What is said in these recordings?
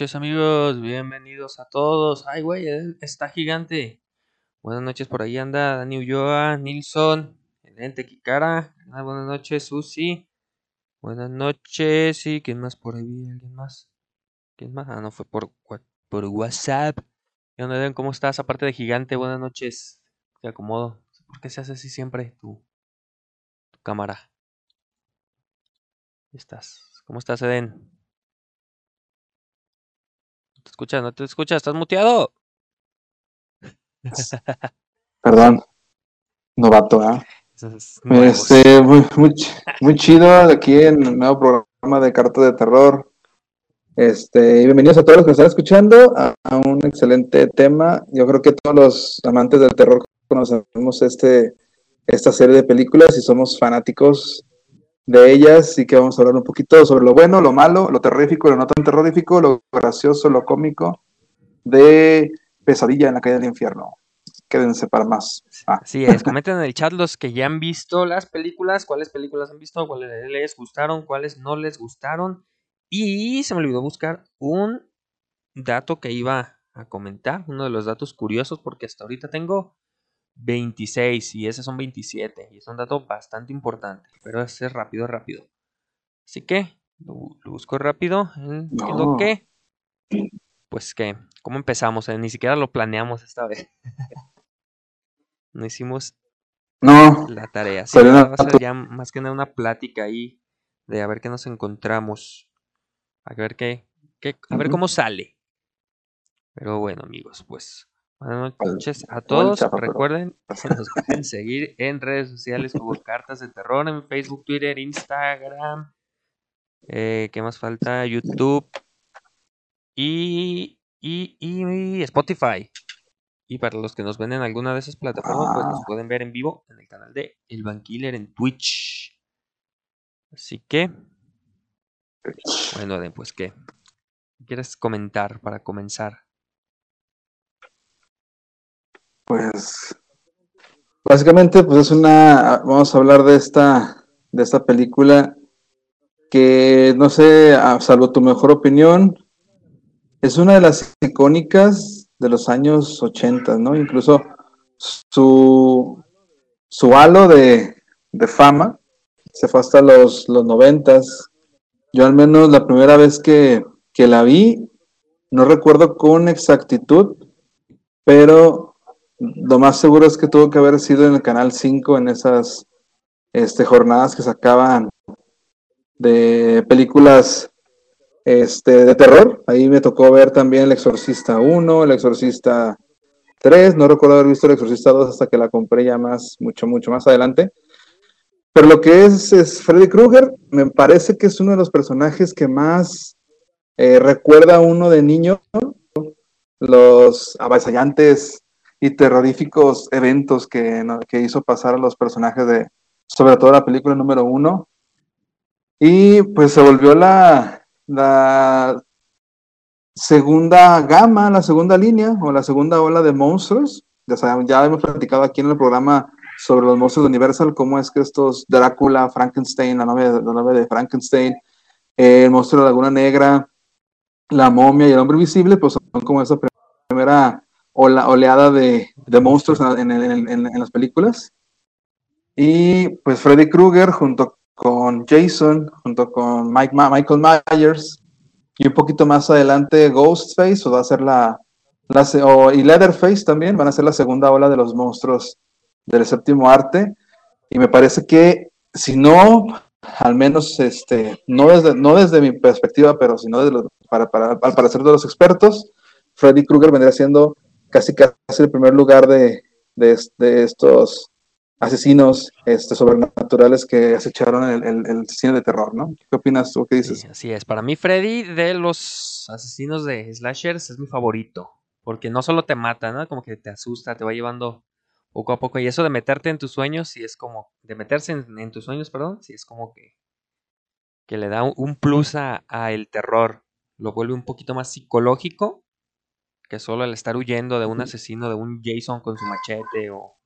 noches amigos, bienvenidos a todos. Ay, güey, eh, está gigante. Buenas noches, por ahí anda Dani Ulloa, Nilsson, Elente Kikara. Ah, buenas noches, Susi. Buenas noches, y ¿quién más por ahí? ¿Alguien más? ¿Quién más? Ah, no, fue por, por WhatsApp. ¿Qué onda, ¿Cómo estás? Aparte de gigante, buenas noches. Te acomodo. ¿Por qué se hace así siempre tu, tu cámara? estás? ¿Cómo estás, Eden? No te escuchas, no te escuchas, estás muteado. Perdón, novato, ¿ah? Este, muy, muy, chido aquí en el nuevo programa de Carta de Terror. Este, bienvenidos a todos los que están escuchando a, un excelente tema. Yo creo que todos los amantes del terror conocemos este, esta serie de películas y somos fanáticos de ellas y que vamos a hablar un poquito sobre lo bueno, lo malo, lo terrorífico, lo no tan terrorífico, lo gracioso, lo cómico de Pesadilla en la calle del infierno. Quédense para más. Ah. Así es, comenten en el chat los que ya han visto las películas, cuáles películas han visto, cuáles les gustaron, cuáles no les gustaron. Y se me olvidó buscar un dato que iba a comentar, uno de los datos curiosos, porque hasta ahorita tengo 26 y ese son 27 y es un dato bastante importante, pero es rápido, rápido. Así que lo, busco rápido. No. que? Pues que, ¿cómo empezamos? Eh, ni siquiera lo planeamos esta vez. no hicimos no, la tarea. Sí, va a ser ya más que nada una plática ahí de a ver qué nos encontramos. A ver qué, qué a ver cómo sale. Pero bueno, amigos, pues Buenas noches a todos. Recuerden que nos pueden seguir en redes sociales como Cartas de Terror, en Facebook, Twitter, Instagram. Eh, ¿Qué más falta? YouTube y, y, Spotify. Y para los que nos ven en alguna de esas plataformas, pues nos ah. pueden ver en vivo en el canal de El Banquiller en Twitch. Así que, bueno, pues, ¿qué quieres comentar para comenzar? Pues básicamente pues es una vamos a hablar de esta de esta película que no sé, salvo tu mejor opinión, es una de las icónicas de los años 80, ¿no? Incluso su su halo de, fama se fue hasta los, los 90 Yo al menos la primera vez que, que la vi, no recuerdo con exactitud, pero lo más seguro es que tuvo que haber sido en el Canal 5 en esas este, jornadas que sacaban de películas este, de terror. Ahí me tocó ver también El Exorcista 1, El Exorcista 3. No recuerdo haber visto El Exorcista 2 hasta que la compré ya más, mucho, mucho más adelante. Pero lo que es, es Freddy Krueger, me parece que es uno de los personajes que más eh, recuerda a uno de niño. Los avasallantes y terroríficos eventos que, que, hizo pasar a los personajes de, sobre todo la película número uno. Y pues se volvió la, la segunda gama, la segunda línea o la segunda ola de monstruos. Ya, ya hemos platicado aquí en el programa sobre los monstruos de Universal, cómo es que estos Drácula, Frankenstein, la novia, la novia de Frankenstein, el monstruo de la Laguna Negra, la momia y el hombre invisible, pues son como esa primera o la oleada de, monstruos en, las películas. Y pues Freddy Krueger junto con Jason, junto con Mike, Michael Myers y un poquito más adelante Ghostface o va a ser la, y Leatherface también van a ser la segunda ola de los monstruos del séptimo arte y me parece que si no al menos este no desde no desde mi perspectiva pero si no para, para, al parecer de los expertos Freddy Krueger vendría siendo casi casi el primer lugar de, estos asesinos este, sobrenaturales que acecharon el, el, cine de terror, ¿no? ¿Qué opinas tú? ¿Qué dices? así es. Para mí, Freddy, de los asesinos de slashers, es mi favorito. Porque no solo te mata, ¿no? Como que te asusta, te va llevando poco a poco. Y eso de meterte en tus sueños, si es como. De meterse en, tus sueños, perdón, si es como que. Que le da un, plus a, a el terror. Lo vuelve un poquito más psicológico que solo al estar huyendo de un asesino, de un Jason con su machete o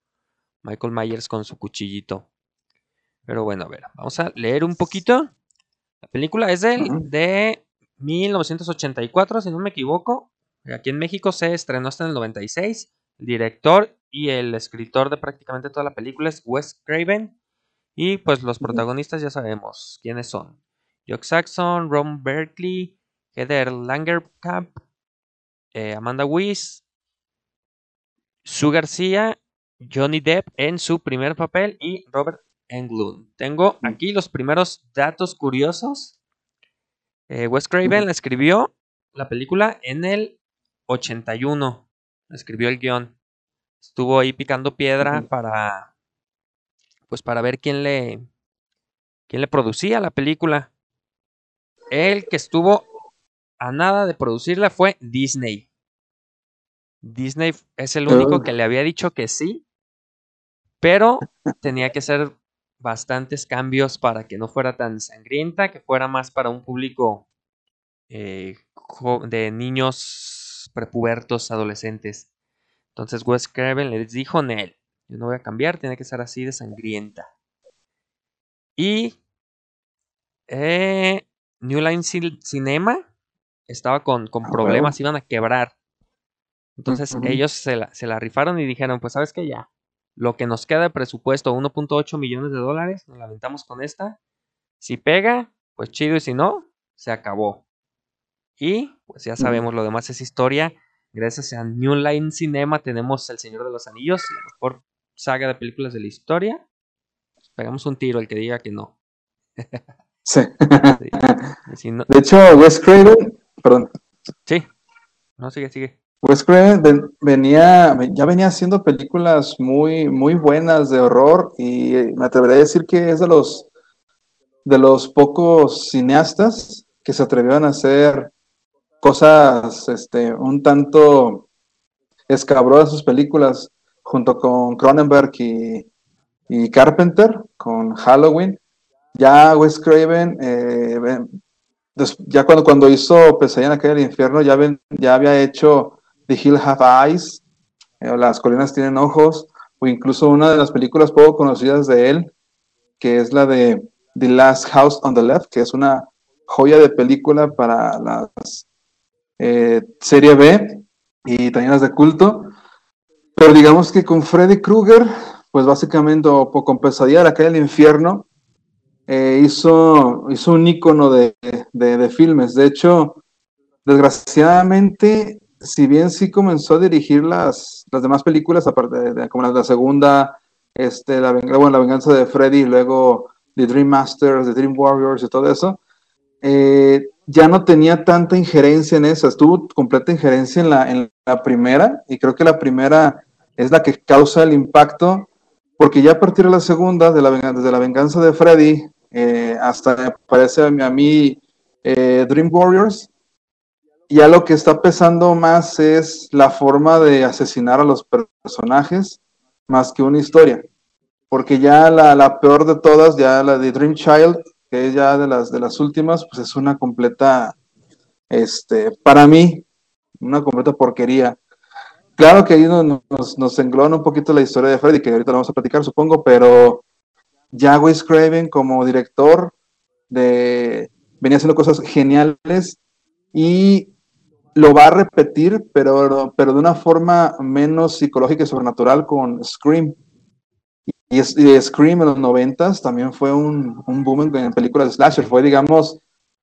Michael Myers con su cuchillito. Pero bueno, a ver, vamos a leer un poquito. La película es de, de 1984, si no me equivoco. Aquí en México se estrenó hasta en el 96. El director y el escritor de prácticamente toda la película es Wes Craven. Y pues los protagonistas ya sabemos quiénes son. Jock Saxon, Ron Berkeley, Heather Langerkamp, eh, Amanda Weiss, Sue García, Johnny Depp en su primer papel y Robert Englund. Tengo aquí los primeros datos curiosos. Eh, Wes Craven escribió la película en el 81. Escribió el guion. Estuvo ahí picando piedra para. Pues para ver quién le. quién le producía la película. El que estuvo a nada de producirla fue Disney. Disney es el único que le había dicho que sí, pero tenía que hacer bastantes cambios para que no fuera tan sangrienta, que fuera más para un público eh, de niños prepubertos, adolescentes. Entonces Wes Craven les dijo, Nel, yo no voy a cambiar, tiene que ser así de sangrienta. Y eh, New Line Cinema estaba con, con problemas, iban a quebrar. Entonces ellos se la, se la, rifaron y dijeron, pues sabes que ya, lo que nos queda de presupuesto, 1.8 millones de dólares, nos lamentamos con esta. Si pega, pues chido, y si no, se acabó. Y pues ya sabemos, lo demás es historia. Gracias a New Line Cinema tenemos El Señor de los Anillos, la mejor saga de películas de la historia. Pegamos un tiro al que diga que no. Sí. De hecho, Wes Craven, perdón. Sí. No, sigue, sigue. Wes Craven venía, ya venía haciendo películas muy, muy buenas de horror y me atrevería a decir que es de los, de los pocos cineastas que se atrevieron a hacer cosas este, un tanto escabrosas sus películas junto con Cronenberg y, y Carpenter con Halloween ya Wes Craven, eh, ya cuando, cuando hizo Pesadilla en la calle del infierno, ya, ya había hecho The Hill Have Eyes, eh, Las colinas tienen ojos, o incluso una de las películas poco conocidas de él, que es la de The Last House on the Left, que es una joya de película para las eh, serie B y también las de culto. Pero digamos que con Freddy Krueger, pues básicamente, o con Pesadilla en la calle del infierno, eh, hizo, hizo un icono de, filmes. De hecho, desgraciadamente, si bien sí comenzó a dirigir las, las demás películas, aparte de, como la, segunda, este, la, bueno, la venganza de Freddy, luego The Dream Masters, The Dream Warriors y todo eso, eh, ya no tenía tanta injerencia en eso, estuvo completa injerencia en la, en la primera, y creo que la primera es la que causa el impacto, porque ya a partir de la segunda, de la, desde la venganza de Freddy, eh, hasta me parece a mí eh, Dream Warriors. Ya lo que está pesando más es la forma de asesinar a los personajes más que una historia. Porque ya la, peor de todas, ya la de Dream Child, que es ya de las, de las últimas, pues es una completa, este, para mí, una completa porquería. Claro que ahí nos, nos, englona un poquito la historia de Freddy, que ahorita lo vamos a platicar, supongo, pero ya Wes Craven como director venía haciendo cosas geniales y lo va a repetir, pero, pero de una forma menos psicológica y sobrenatural con Scream. Y, Scream en los noventas también fue un, boom en, películas de slasher. Fue, digamos,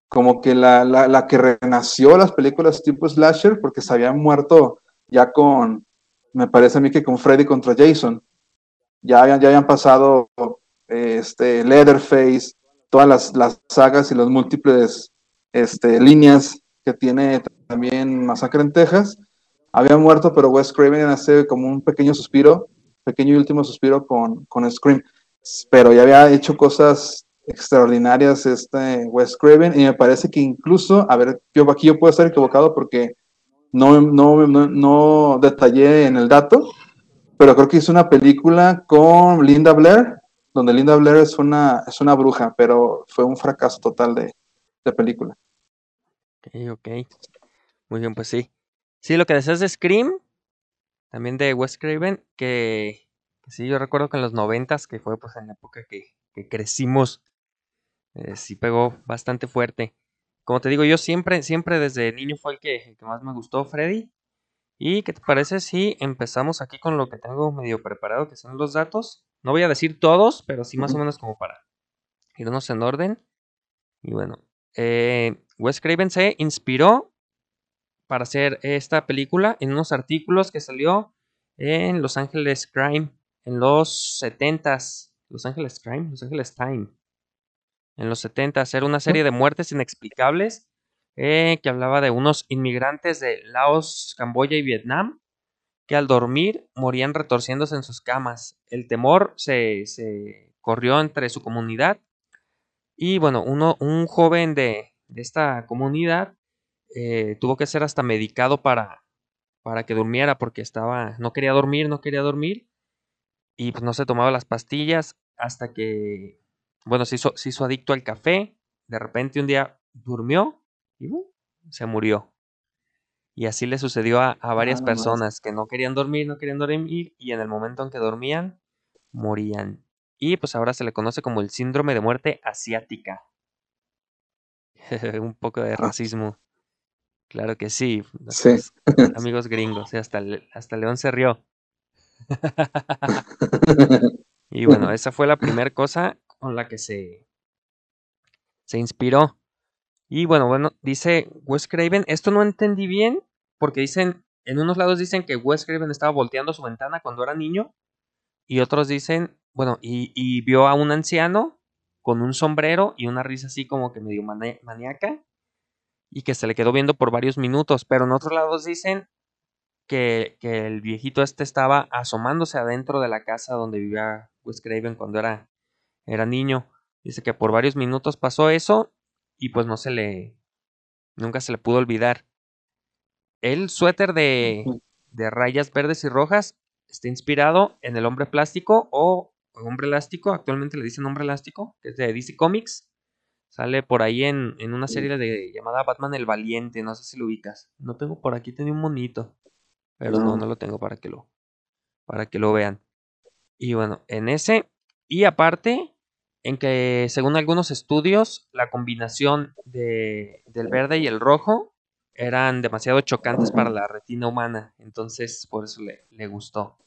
como que la, la, que renació las películas tipo slasher porque se habían muerto ya con, me parece a mí que con Freddy contra Jason. Ya ya habían pasado este, Leatherface, todas las, sagas y las múltiples este, líneas que tiene también Masacre en Texas. Había muerto, pero Wes Craven hace como un pequeño suspiro, pequeño y último suspiro con, con Scream. Pero ya había hecho cosas extraordinarias este Wes Craven y me parece que incluso, a ver, yo aquí yo puedo estar equivocado porque no, no, no, no detallé en el dato, pero creo que hizo una película con Linda Blair donde Linda Blair es una, es una bruja, pero fue un fracaso total de, película. Ok, ok. Muy bien, pues sí. Sí, lo que decías de Scream, también de Wes Craven, que, sí, yo recuerdo que en los noventas, que fue pues en la época que, crecimos, eh, sí pegó bastante fuerte. como te digo, yo siempre, siempre desde niño fue el que, el que más me gustó, Freddy. ¿Y qué te parece si empezamos aquí con lo que tengo medio preparado, que son los datos? No voy a decir todos, pero sí más o menos como para irnos en orden. Y bueno, eh, Wes Craven se inspiró para hacer esta película en unos artículos que salió en Los Ángeles Crime en los 70s. Los Ángeles Crime, Los Ángeles Time. En los 70s era una serie de muertes inexplicables eh, que hablaba de unos inmigrantes de Laos, Camboya y Vietnam que al dormir morían retorciéndose en sus camas. El temor se, se corrió entre su comunidad y bueno, uno, un joven de, de esta comunidad eh, tuvo que ser hasta medicado para, para que durmiera porque estaba, no quería dormir, no quería dormir y pues no se tomaba las pastillas hasta que, bueno, se hizo, se hizo adicto al café, de repente un día durmió y se murió. Y así le sucedió a, a varias personas que no querían dormir, no querían dormir y en el momento en que dormían, morían. Y pues ahora se le conoce como el síndrome de muerte asiática. Un poco de Ah. racismo. Claro que sí. Amigos gringos. y hasta, hasta León se rió. Y bueno, esa fue la primera cosa con la que se, se inspiró. Y bueno, bueno, dice Wes Craven, esto no entendí bien, porque dicen, en unos lados dicen que Wes Craven estaba volteando su ventana cuando era niño, y otros dicen, bueno, y, vio a un anciano con un sombrero y una risa así como que medio maníaca, y que se le quedó viendo por varios minutos, pero en otros lados dicen que, que el viejito este estaba asomándose adentro de la casa donde vivía Wes Craven cuando era, era niño. Dice que por varios minutos pasó eso y pues no se le, nunca se le pudo olvidar. El suéter de, de rayas verdes y rojas está inspirado en el hombre plástico o hombre elástico, actualmente le dicen hombre elástico, que es de DC Comics. Sale por ahí en, en una serie de, llamada Batman el Valiente, no sé si lo ubicas. No tengo por aquí, tenía un monito. Pero no, No. no lo tengo para que lo, para que lo vean. Y bueno, en ese, y aparte, en que según algunos estudios, la combinación de, del verde y el rojo eran demasiado chocantes para la retina humana. Entonces, por eso le, le gustó.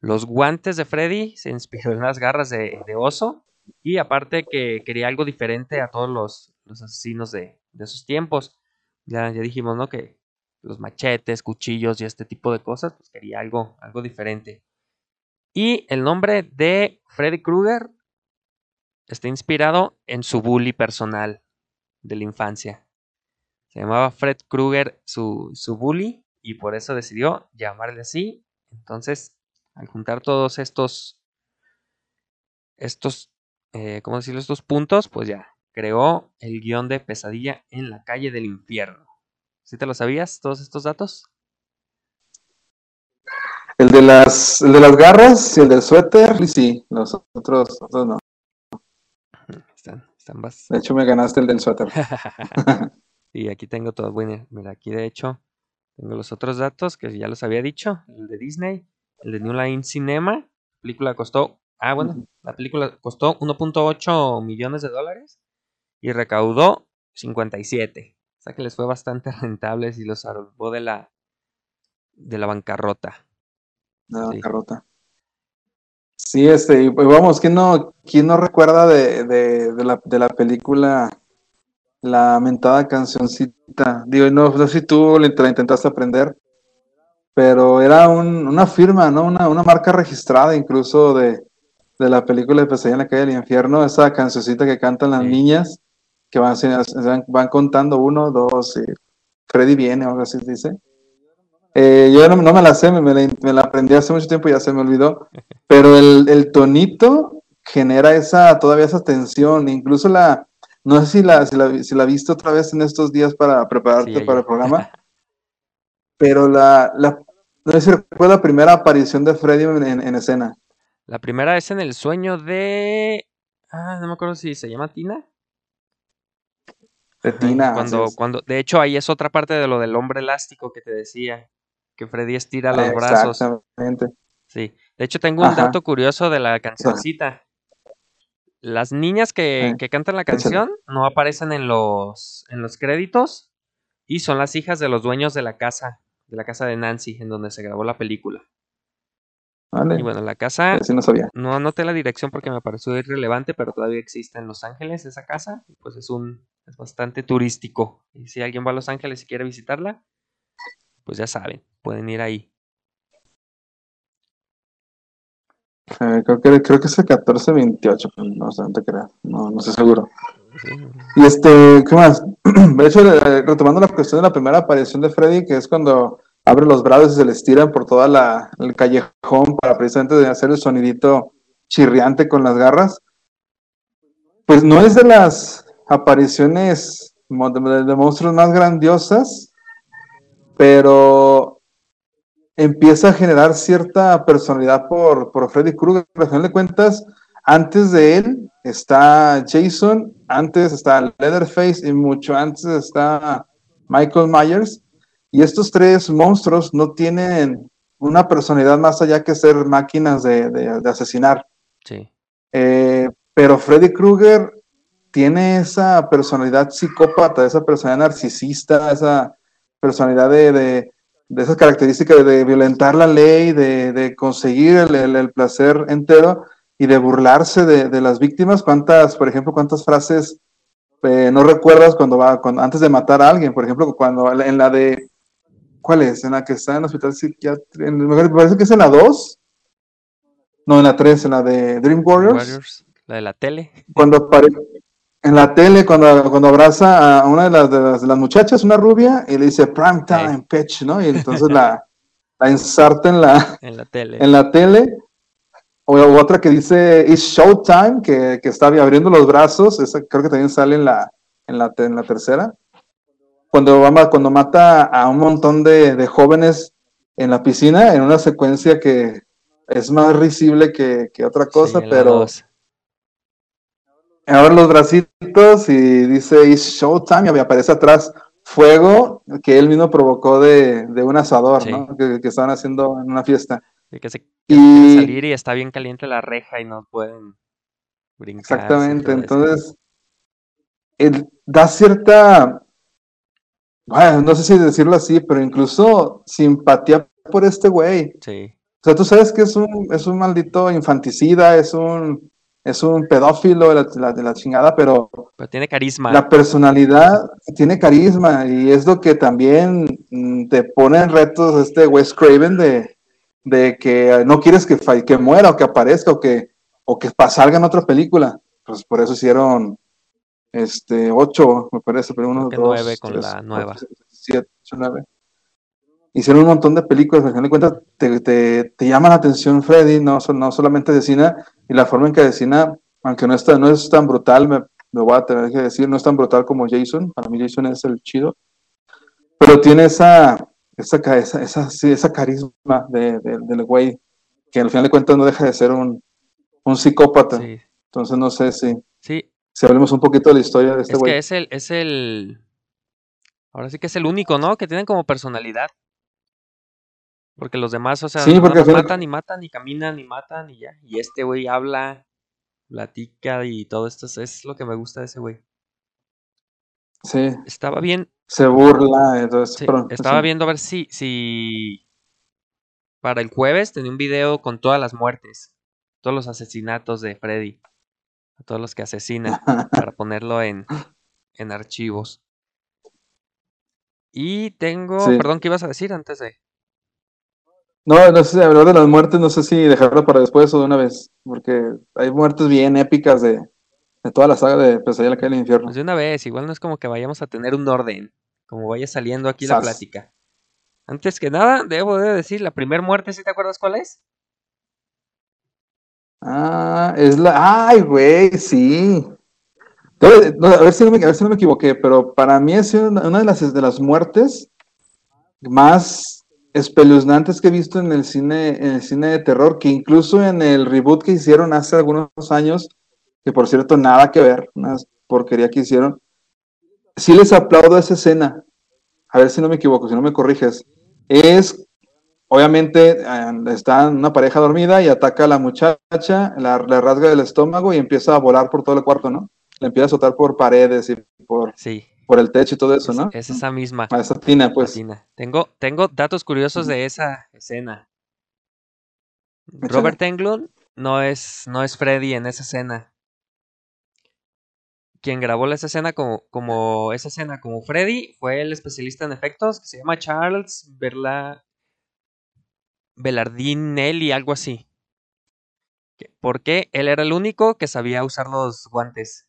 Los guantes de Freddy se inspiró en las garras de, oso. Y aparte que quería algo diferente a todos los, los asesinos de, de esos tiempos. Ya, ya dijimos, ¿no? Que los machetes, cuchillos y este tipo de cosas, pues quería algo, algo diferente. Y el nombre de Freddy Krueger está inspirado en su bully personal de la infancia. Se llamaba Fred Krueger su, su bully y por eso decidió llamarle así. Entonces, al juntar todos estos, estos, eh, ¿cómo decirlo? Estos puntos, pues ya creó el guion de Pesadilla en la calle del infierno. ¿Sí te lo sabías, todos estos datos? El de las, el de las garras y el del suéter, sí, los otros, otros no. Están, están De hecho, me ganaste el del suéter. y aquí tengo todo. Bueno, mira, aquí de hecho tengo los otros datos que ya los había dicho. El de Disney, el de New Line Cinema. La película costó, ah, bueno, la película costó 1.8 millones de dólares y recaudó 57. O sea que les fue bastante rentable y los salvó de la, de la bancarrota. La Sí. bancarrota. Sí, este, y pues vamos, ¿quién no, quién no recuerda de, de, de la, de la película la mentada cancioncita? Digo, no, no sé si tú la int- la intentaste aprender, pero era un- una firma, ¿no? Una, una marca registrada incluso de, de la película de Pesadilla en la calle del infierno, esa cancioncita que cantan las Sí. niñas, que van, van, van contando uno, dos, y Freddy viene o algo así dice. Eh, yo no, no me la sé, me, me la, me la aprendí hace mucho tiempo y ya se me olvidó, pero el, el tonito genera esa, todavía esa tensión, incluso la, no sé si la, si la, si la viste otra vez en estos días para prepararte Sí, para el programa, pero la, la, no sé si la primera aparición de Freddy en, en- en escena. La primera es en el sueño de... Ah, no me acuerdo si se llama Tina. De Tina, Cuando, cuando, de hecho, ahí es otra parte de lo del hombre elástico que te decía, que Freddy estira los brazos. Exactamente. Sí. De hecho, tengo un Ajá. dato curioso de la cancioncita. Las niñas que, Eh, que cantan la canción no aparecen en los, en los créditos y son las hijas de los dueños de la casa, de la casa de Nancy, en donde se grabó la película. Vale. Y bueno, la casa, no sabía. no anoté la dirección porque me pareció irrelevante, pero todavía existe en Los Ángeles esa casa, y pues es un, es bastante turístico. Y si alguien va a Los Ángeles y quiere visitarla, pues ya saben, pueden ir ahí. Eh, creo, que, creo que es el 1428, pero no sé, no te creas. No, no estoy seguro. Y este, ¿qué más? De hecho, eh, retomando la cuestión de la primera aparición de Freddy, que es cuando abre los brazos y se les tiran por toda la, el callejón para precisamente hacer el sonidito chirriante con las garras. Pues no es de las apariciones de monstruos más grandiosas, pero empieza a generar cierta personalidad por, por Freddy Krueger. Al final de cuentas, antes de él está Jason, antes está Leatherface y mucho antes está Michael Myers. Y estos tres monstruos no tienen una personalidad más allá que ser máquinas de, de- de asesinar. sí. Eh, pero Freddy Krueger tiene esa personalidad psicópata, esa personalidad narcisista, esa personalidad de, de, de esas características de violentar la ley, de, de conseguir el, el- el placer entero y de burlarse de, de las víctimas. ¿Cuántas, por ejemplo, cuántas frases eh, no recuerdas cuando va, cuando, antes de matar a alguien? Por ejemplo, cuando en la de, ¿cuál es? En la que está en el hospital psiquiátrico, me parece que es en la 2. No, en la 3, en la de Dream Warriors Warriors, la de la tele. cuando apare- en la tele, cuando, cuando abraza a una de las, de las, de las muchachas, una rubia, y le dice prime time, pitch, ¿no? Y entonces la, la ensarta en la, En la tele. en la tele. O, o otra que dice it's showtime, que, que está abriendo los brazos, esa creo que también sale en la, en la, en la tercera. Cuando, cuando mata a un montón de, de jóvenes en la piscina, en una secuencia que es más risible que, que otra cosa, Sí, pero dos. Abre los bracitos y dice It's Showtime y aparece atrás fuego que él mismo provocó de, de un asador, Sí. ¿no? Que, que estaban haciendo en una fiesta. De que se que Y salir y está bien caliente la reja y no pueden brincar. exactamente, entonces él da cierta, bueno, no sé si decirlo así, pero incluso simpatía por este güey. Sí, O sea, tú sabes que es un, es un maldito infanticida, es un, es un pedófilo de la, la- de la chingada, pero pero tiene carisma. La personalidad tiene carisma y es lo que también mm, te pone en retos este Wes Craven de, de que no quieres que, que muera o que aparezca o que, o que salga en otra película. Pues por eso hicieron este ocho, me parece, pero uno, dos, nueve con tres, la cuatro, nueva. cinco, siete, ocho, nueve. Hicieron un montón de películas, al final de cuentas te, te, te llama la atención Freddy, no, no solamente asesina, y la forma en que asesina, aunque no, está, no es tan brutal, me, me voy a tener que decir, no es tan brutal como Jason, para mí Jason es el chido, pero tiene esa, esa, esa, esa, carisma de, de- del güey, que al final de cuentas no deja de ser un, un psicópata, Sí, entonces no sé si, sí. si hablemos un poquito de la historia de este Es güey. que es el, es el. Ahora sí que es el único, ¿no? Que tienen como personalidad. Porque los demás, o sea, Sí, porque matan y matan y caminan y matan y ya. Y este güey habla, platica y todo esto es, lo que me gusta de ese güey. Sí, Estaba bien, se burla, entonces, sí, estaba sí. viendo a ver si, si para el jueves tenía un video con todas las muertes, todos los asesinatos de Freddy, a todos los que asesina, para ponerlo en, en archivos. Y tengo, perdón, ¿qué ibas a decir antes de? No, no sé, hablar de las muertes, no sé si dejarlo para después o de una vez, porque hay muertes bien épicas de, de toda la saga de Pesadilla en la calle del infierno. Pues de una vez, igual no es como que vayamos a tener un orden, como vaya saliendo aquí la plática. Antes que nada, debo de decir, la primera muerte, ¿sí te acuerdas cuál es? Ah, es la. ¡Ay, güey! Sí. Debe- no, a, ver si no me, a ver si no me equivoqué, pero para mí es una, una de, las, de las muertes más espeluznantes que he visto en el cine, en el cine de terror, que incluso en el reboot que hicieron hace algunos años, que por cierto nada que ver, una porquería que hicieron, sí les aplaudo esa escena. A ver si no me equivoco, si no me corriges. Es obviamente está una pareja dormida y ataca a la muchacha, la, le rasga el estómago y empieza a volar por todo el cuarto, ¿no? Le empieza a soltar por paredes y por, Sí, por el techo y todo eso, ¿no? es esa misma. A esa tina, pues. Tina. Tengo, tengo datos curiosos de esa escena. Robert Englund no es, no es Freddy en esa escena. Quien grabó esa escena como, como esa escena como Freddy fue el especialista en efectos que se llama Charles Berla, Belardinelli, algo así. Que- Porque él era el único que sabía usar los guantes.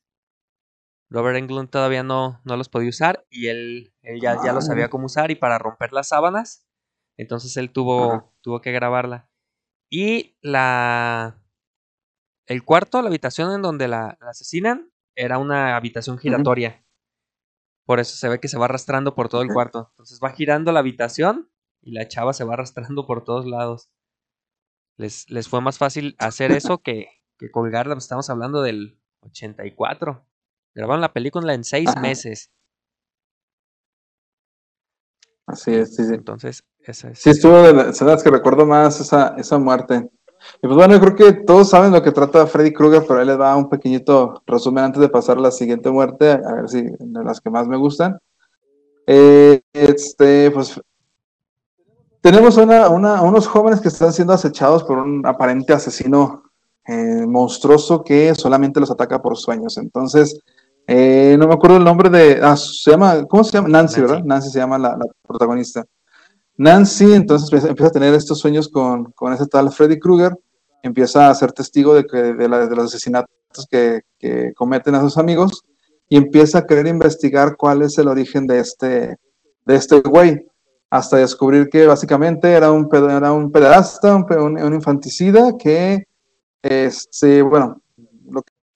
Robert Englund todavía no, no los podía usar y él, él ya, ya lo sabía Ah. cómo usar y para romper las sábanas. Entonces él tuvo, Ajá. tuvo que grabarla. Y la. El cuarto, la habitación en donde la, la asesinan, era una habitación giratoria. Por eso se ve que se va arrastrando por todo el cuarto. Entonces va girando la habitación y la chava se va arrastrando por todos lados. Les, les fue más fácil hacer eso que, que colgarla. Estamos hablando del 84. Grabaron la película en seis Ajá. meses. Así es, sí, sí. Entonces, esa es. Sí, estuvo de las escenas que recuerdo más esa, esa muerte. Y pues bueno, yo creo que todos saben lo que trata Freddy Krueger, pero ahí les va un pequeñito resumen antes de pasar a la siguiente muerte, a ver si de las que más me gustan. Eh, este, pues tenemos una, una- unos jóvenes que están siendo acechados por un aparente asesino eh, monstruoso que solamente los ataca por sueños. Entonces, eh, no me acuerdo el nombre de, ah, se llama, ¿cómo se llama? Nancy, Nancy. ¿verdad? Nancy se llama la, la protagonista. Nancy entonces empieza- a tener estos sueños con, con ese tal Freddy Krueger, empieza a ser testigo de, que, de, la- de los asesinatos que, que cometen a sus amigos y empieza a querer investigar cuál es el origen de este, de este güey, hasta descubrir que básicamente era un, era un pederasta, un, un- infanticida que, este, bueno,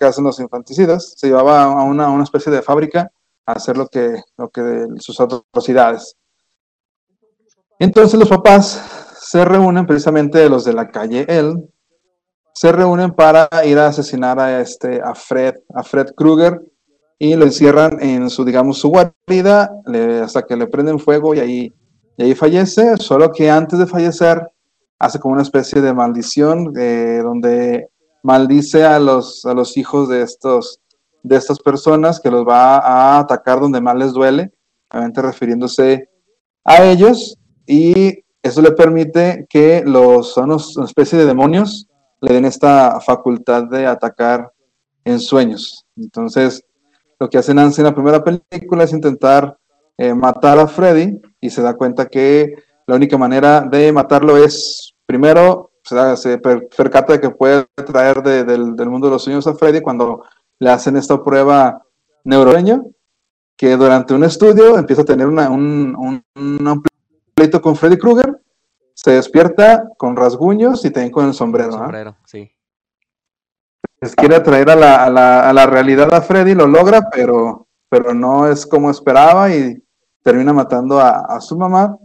que hacen los infanticidas, se llevaba a una, a una especie de fábrica a hacer lo que, lo que sus atrocidades. Entonces los papás se reúnen, precisamente los de la calle El, se reúnen para ir a asesinar a este a Fred, a Fred Krueger y lo encierran en su, digamos, su guarida le- hasta que le prenden fuego y ahí, y ahí fallece. Solo que antes de fallecer hace como una especie de maldición eh, donde maldice a los, a los hijos de estos de estas personas que los va a atacar donde más les duele, obviamente refiriéndose a ellos y eso le permite que los son una especie de demonios le den esta facultad de atacar en sueños. Entonces, lo que hace Nancy en la primera película es intentar eh, matar a Freddy y se da cuenta que la única manera de matarlo es, primero, se, se per- percata de que puede traer de- del, del mundo de los sueños a Freddy cuando le hacen esta prueba neuroño, que durante un estudio empieza a tener una- un, un- un pleito con Freddy Krueger, se despierta con rasguños y también con el sombrero. ¿ah? sombrero, sí. Les quiere atraer a la, a, la, a la realidad a Freddy, lo logra, pero, pero no es como esperaba y termina matando a, a su mamá.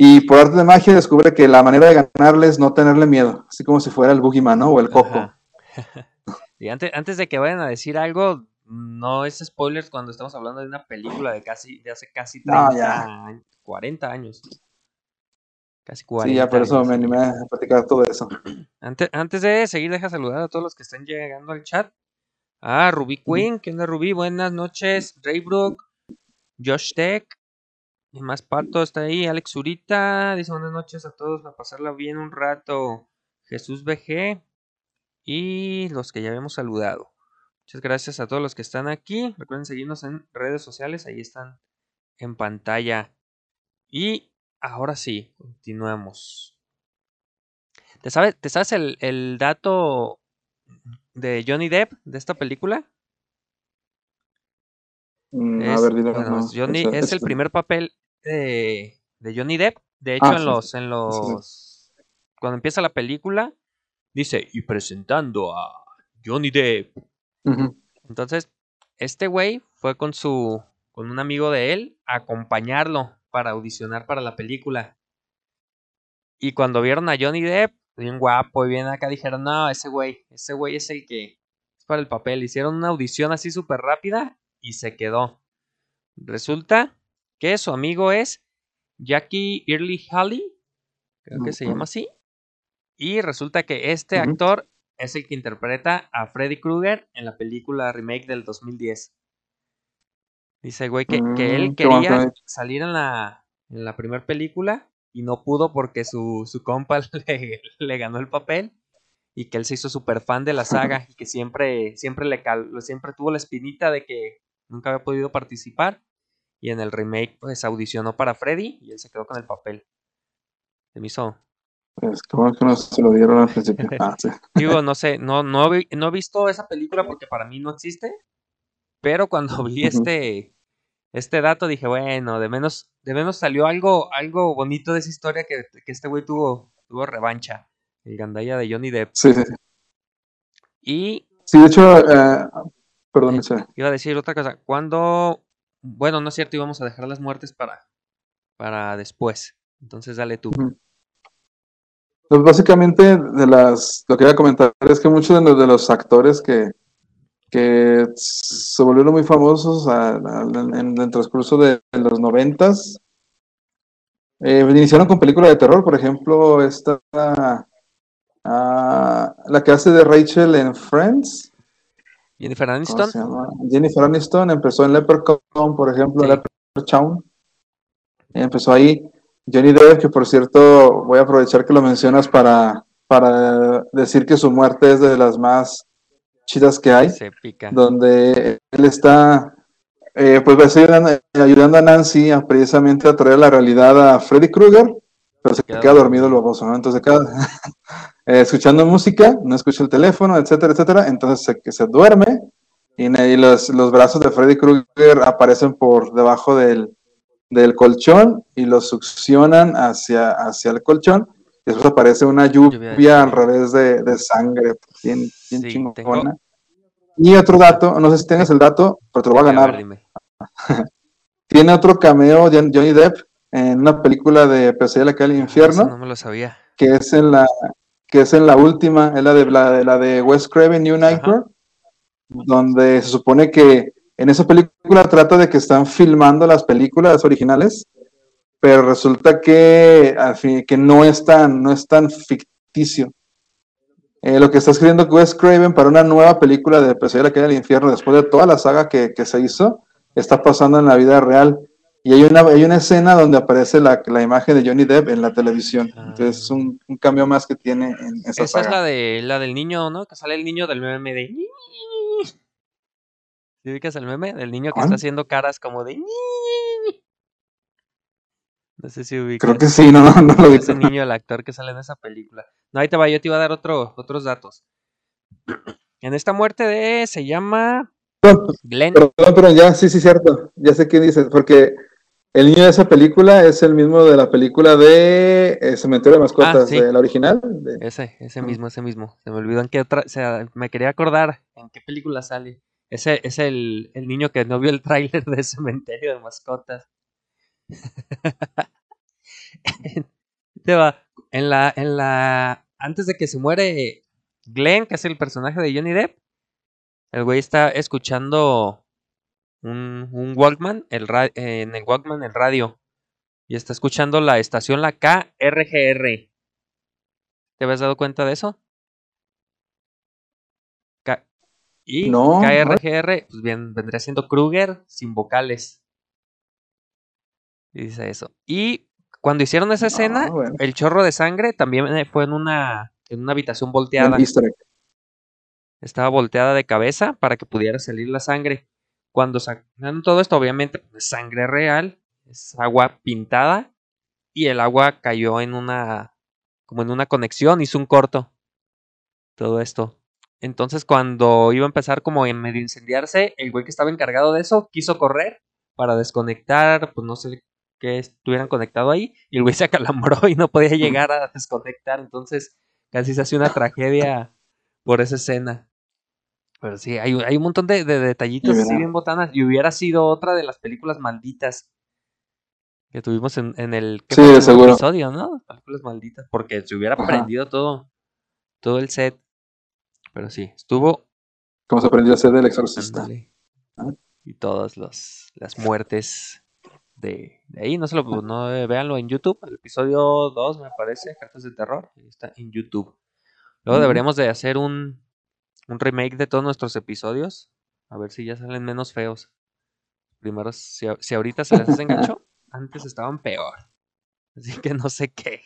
Y por arte de magia descubre que la manera de ganarle es no tenerle miedo, así como si fuera el Boogeyman, ¿no? O el Coco. Y antes, antes de que vayan a decir algo, no es spoilers cuando estamos hablando de una película de casi de hace casi No, 30, ya. años, 40 años. Casi Sí, 40 ya por eso años. me animé a platicar todo eso. Antes, antes de seguir, deja saludar a todos los que están llegando al chat. Ah, Ruby Queen, ¿qué onda Ruby? Buenas noches. Raybrook, Josh Tech, y más Pato está ahí. Alex Zurita, dice buenas noches a todos, a pasarla bien un rato. Jesús BG y los que ya habíamos saludado. Muchas gracias a todos los que están aquí. Recuerden seguirnos en redes sociales, ahí están en pantalla. Y ahora sí, continuamos. ¿Te sabes, el, el dato de Johnny Depp de esta película? Mm, a Es, ver, dile, bueno, no, Johnny, es el primer papel de, de Johnny Depp. De hecho, Ah, en sí, los, sí. en sí. los, cuando empieza la película, dice, y presentando a Johnny Depp. Entonces, este güey fue con su, con un amigo de él a acompañarlo para audicionar para la película. Y cuando vieron a Johnny Depp, bien guapo y bien acá, dijeron, no, ese güey, ese güey es el que es para el papel. Hicieron una audición así súper rápida y se quedó. Resulta que su amigo es Jackie Early Halley, Creo que se llama así. Y resulta que este actor es el que interpreta a Freddy Krueger en la película remake del 2010. Dice, güey, que, que él Mm, quería salir en la, en la primera película y no pudo porque su, su compa le, le ganó el papel y que él se hizo súper fan de la saga y que siempre, siempre, le cal- siempre tuvo la espinita de que nunca había podido participar y en el remake pues audicionó para Freddy y él se quedó con el papel. Se me hizo... Pues bueno que no se lo dieron al principio. Ah, sí. Digo, no sé, no, no, vi- no he visto esa película porque para mí no existe, pero cuando vi este, este dato dije, bueno, de menos, de menos salió algo, algo bonito de esa historia que, que este güey tuvo, tuvo revancha, el gandaya de Johnny Depp. Sí, sí, sí. Y Sí, de hecho, eh, perdón, Eh, iba a decir otra cosa, cuando, bueno, no es cierto, íbamos a dejar las muertes para, para después. Entonces dale tú. Pues básicamente, de las, lo que iba a comentar es que muchos de los, de los actores que, que se volvieron muy famosos a- a- en, el transcurso de, de los noventas, eh, iniciaron con películas de terror, por ejemplo, esta, ah, la que hace de Rachel en Friends, Jennifer ¿cómo Aniston. se? Jennifer Aniston empezó en Leprechaun, por ejemplo, Sí. Leprechaun, empezó ahí. Johnny Depp, que por cierto, voy a aprovechar que lo mencionas para, para decir que su muerte es de las más chidas que hay, Se pica. donde él está, eh, pues va a estar ayudando, a Nancy a precisamente a traer la realidad a Freddy Krueger, pero se Queda queda, dormido el baboso, ¿no? Entonces queda eh, escuchando música, no escucha el teléfono, etcétera, etcétera, entonces se, que se duerme y, y los, los brazos de Freddy Krueger aparecen por debajo del, del colchón y lo succionan hacia, hacia el colchón. Y después aparece una Lluvia de lluvia al revés de, de sangre, bien, bien Sí, chingona. tengo- Y otro dato, no sé si tengas el dato, pero te lo va a A ver, ganar. Tiene otro cameo Johnny Depp en una película de Pesadilla en la calle del Eso infierno, no me lo sabía. que es en la que es en la última, es la de la de, la de Wes Craven New Nightmare, donde se supone que en esa película trata de que están filmando las películas originales, pero resulta que, al fin, que no, es tan, no es tan ficticio. Eh, lo que está escribiendo Wes Craven para una nueva película de Pesadilla calle del infierno, después de toda la saga que, que se hizo, está pasando en la vida real. Y hay una, hay una escena donde aparece la, la imagen de Johnny Depp en la televisión. Ah. Entonces es un, un cambio más que tiene en esa, Esa es la de la del niño, ¿no? Que sale el niño del meme de. ¿Sí ubicas el meme? Del niño que está haciendo caras como de. No sé si ubicas. Creo que sí, no, no, no lo vi. Ese niño, el actor que sale en esa película. No, ahí te va, yo te iba a dar otro, otros datos. En esta muerte de. Se llama. Glenn. Perdón, pero ya, sí, sí, cierto. Ya sé qué dices, porque el niño de esa película es el mismo de la película de eh, Cementerio de Mascotas, Ah, sí. de la original. de- Ese, ese mismo, ese mismo. Se me olvidó en qué otra. O sea, me quería acordar en qué película sale. Ese es el, el niño que no vio el tráiler de Cementerio de Mascotas. Te va. En la, en la. Antes de que se muere Glenn, que es el personaje de Johnny Depp, el güey está escuchando un, un Walkman, el en el Walkman el radio. Y está escuchando la estación, la KRGR. ¿Te habías dado cuenta de eso? K- y No, KRGR, pues bien, vendría siendo Kruger sin vocales. Y dice eso. Y cuando hicieron esa escena, bueno. el chorro de sangre también eh, fue en una, en una habitación volteada. Estaba volteada de cabeza para que pudiera salir la sangre. Cuando sacaron todo esto, obviamente, pues, es sangre real, es agua pintada y el agua cayó en una, como en una conexión, hizo un corto. Todo esto. Entonces, cuando iba a empezar como en medio incendiarse, el güey que estaba encargado de eso quiso correr para desconectar, pues no sé qué estuvieran conectado ahí, y el güey se acalambró y no podía llegar a desconectar. Entonces, casi se hace una tragedia por esa escena. Pero sí, hay, hay un montón de, de detallitos así bien botanas. Y hubiera sido otra de las películas malditas que tuvimos en, en el episodio, ¿no? Películas malditas. Porque se hubiera Ajá. prendido todo, todo el set. Pero sí, estuvo Como se aprendió a hacer del exorcista. Ah. Y todas los, las muertes de, ahí. No se lo no, eh, véanlo en YouTube. El episodio 2 me parece, Cartas de Terror. Está en YouTube. Luego deberíamos de hacer un, un remake de todos nuestros episodios. A ver si ya salen menos feos. Primero, si, si ahorita se les hacen gacho, antes estaban peor. Así que no sé qué.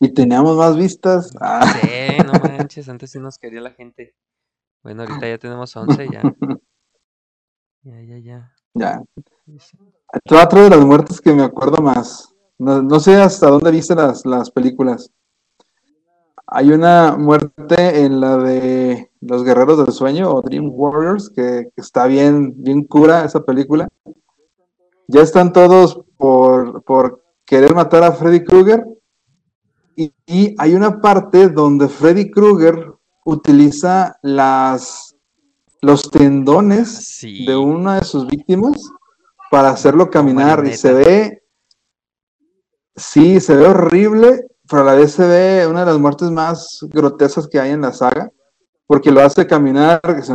Y teníamos más vistas. Ah. Sí, no manches, antes sí nos quería la gente. Bueno, ahorita ya tenemos 11, ya. Ya, ya, ya. Ya. Otro de las muertes que me acuerdo más. No, sé hasta dónde viste las, las películas. Hay una muerte en la de Los Guerreros del Sueño o Dream Warriors, que, está bien, bien cura esa película. Ya están todos por, por querer matar a Freddy Krueger. Y, hay una parte donde Freddy Krueger utiliza las, los tendones de una de sus víctimas para hacerlo caminar y se ve, sí, se ve horrible, pero a la vez se ve una de las muertes más grotescas que hay en la saga, porque lo hace caminar, si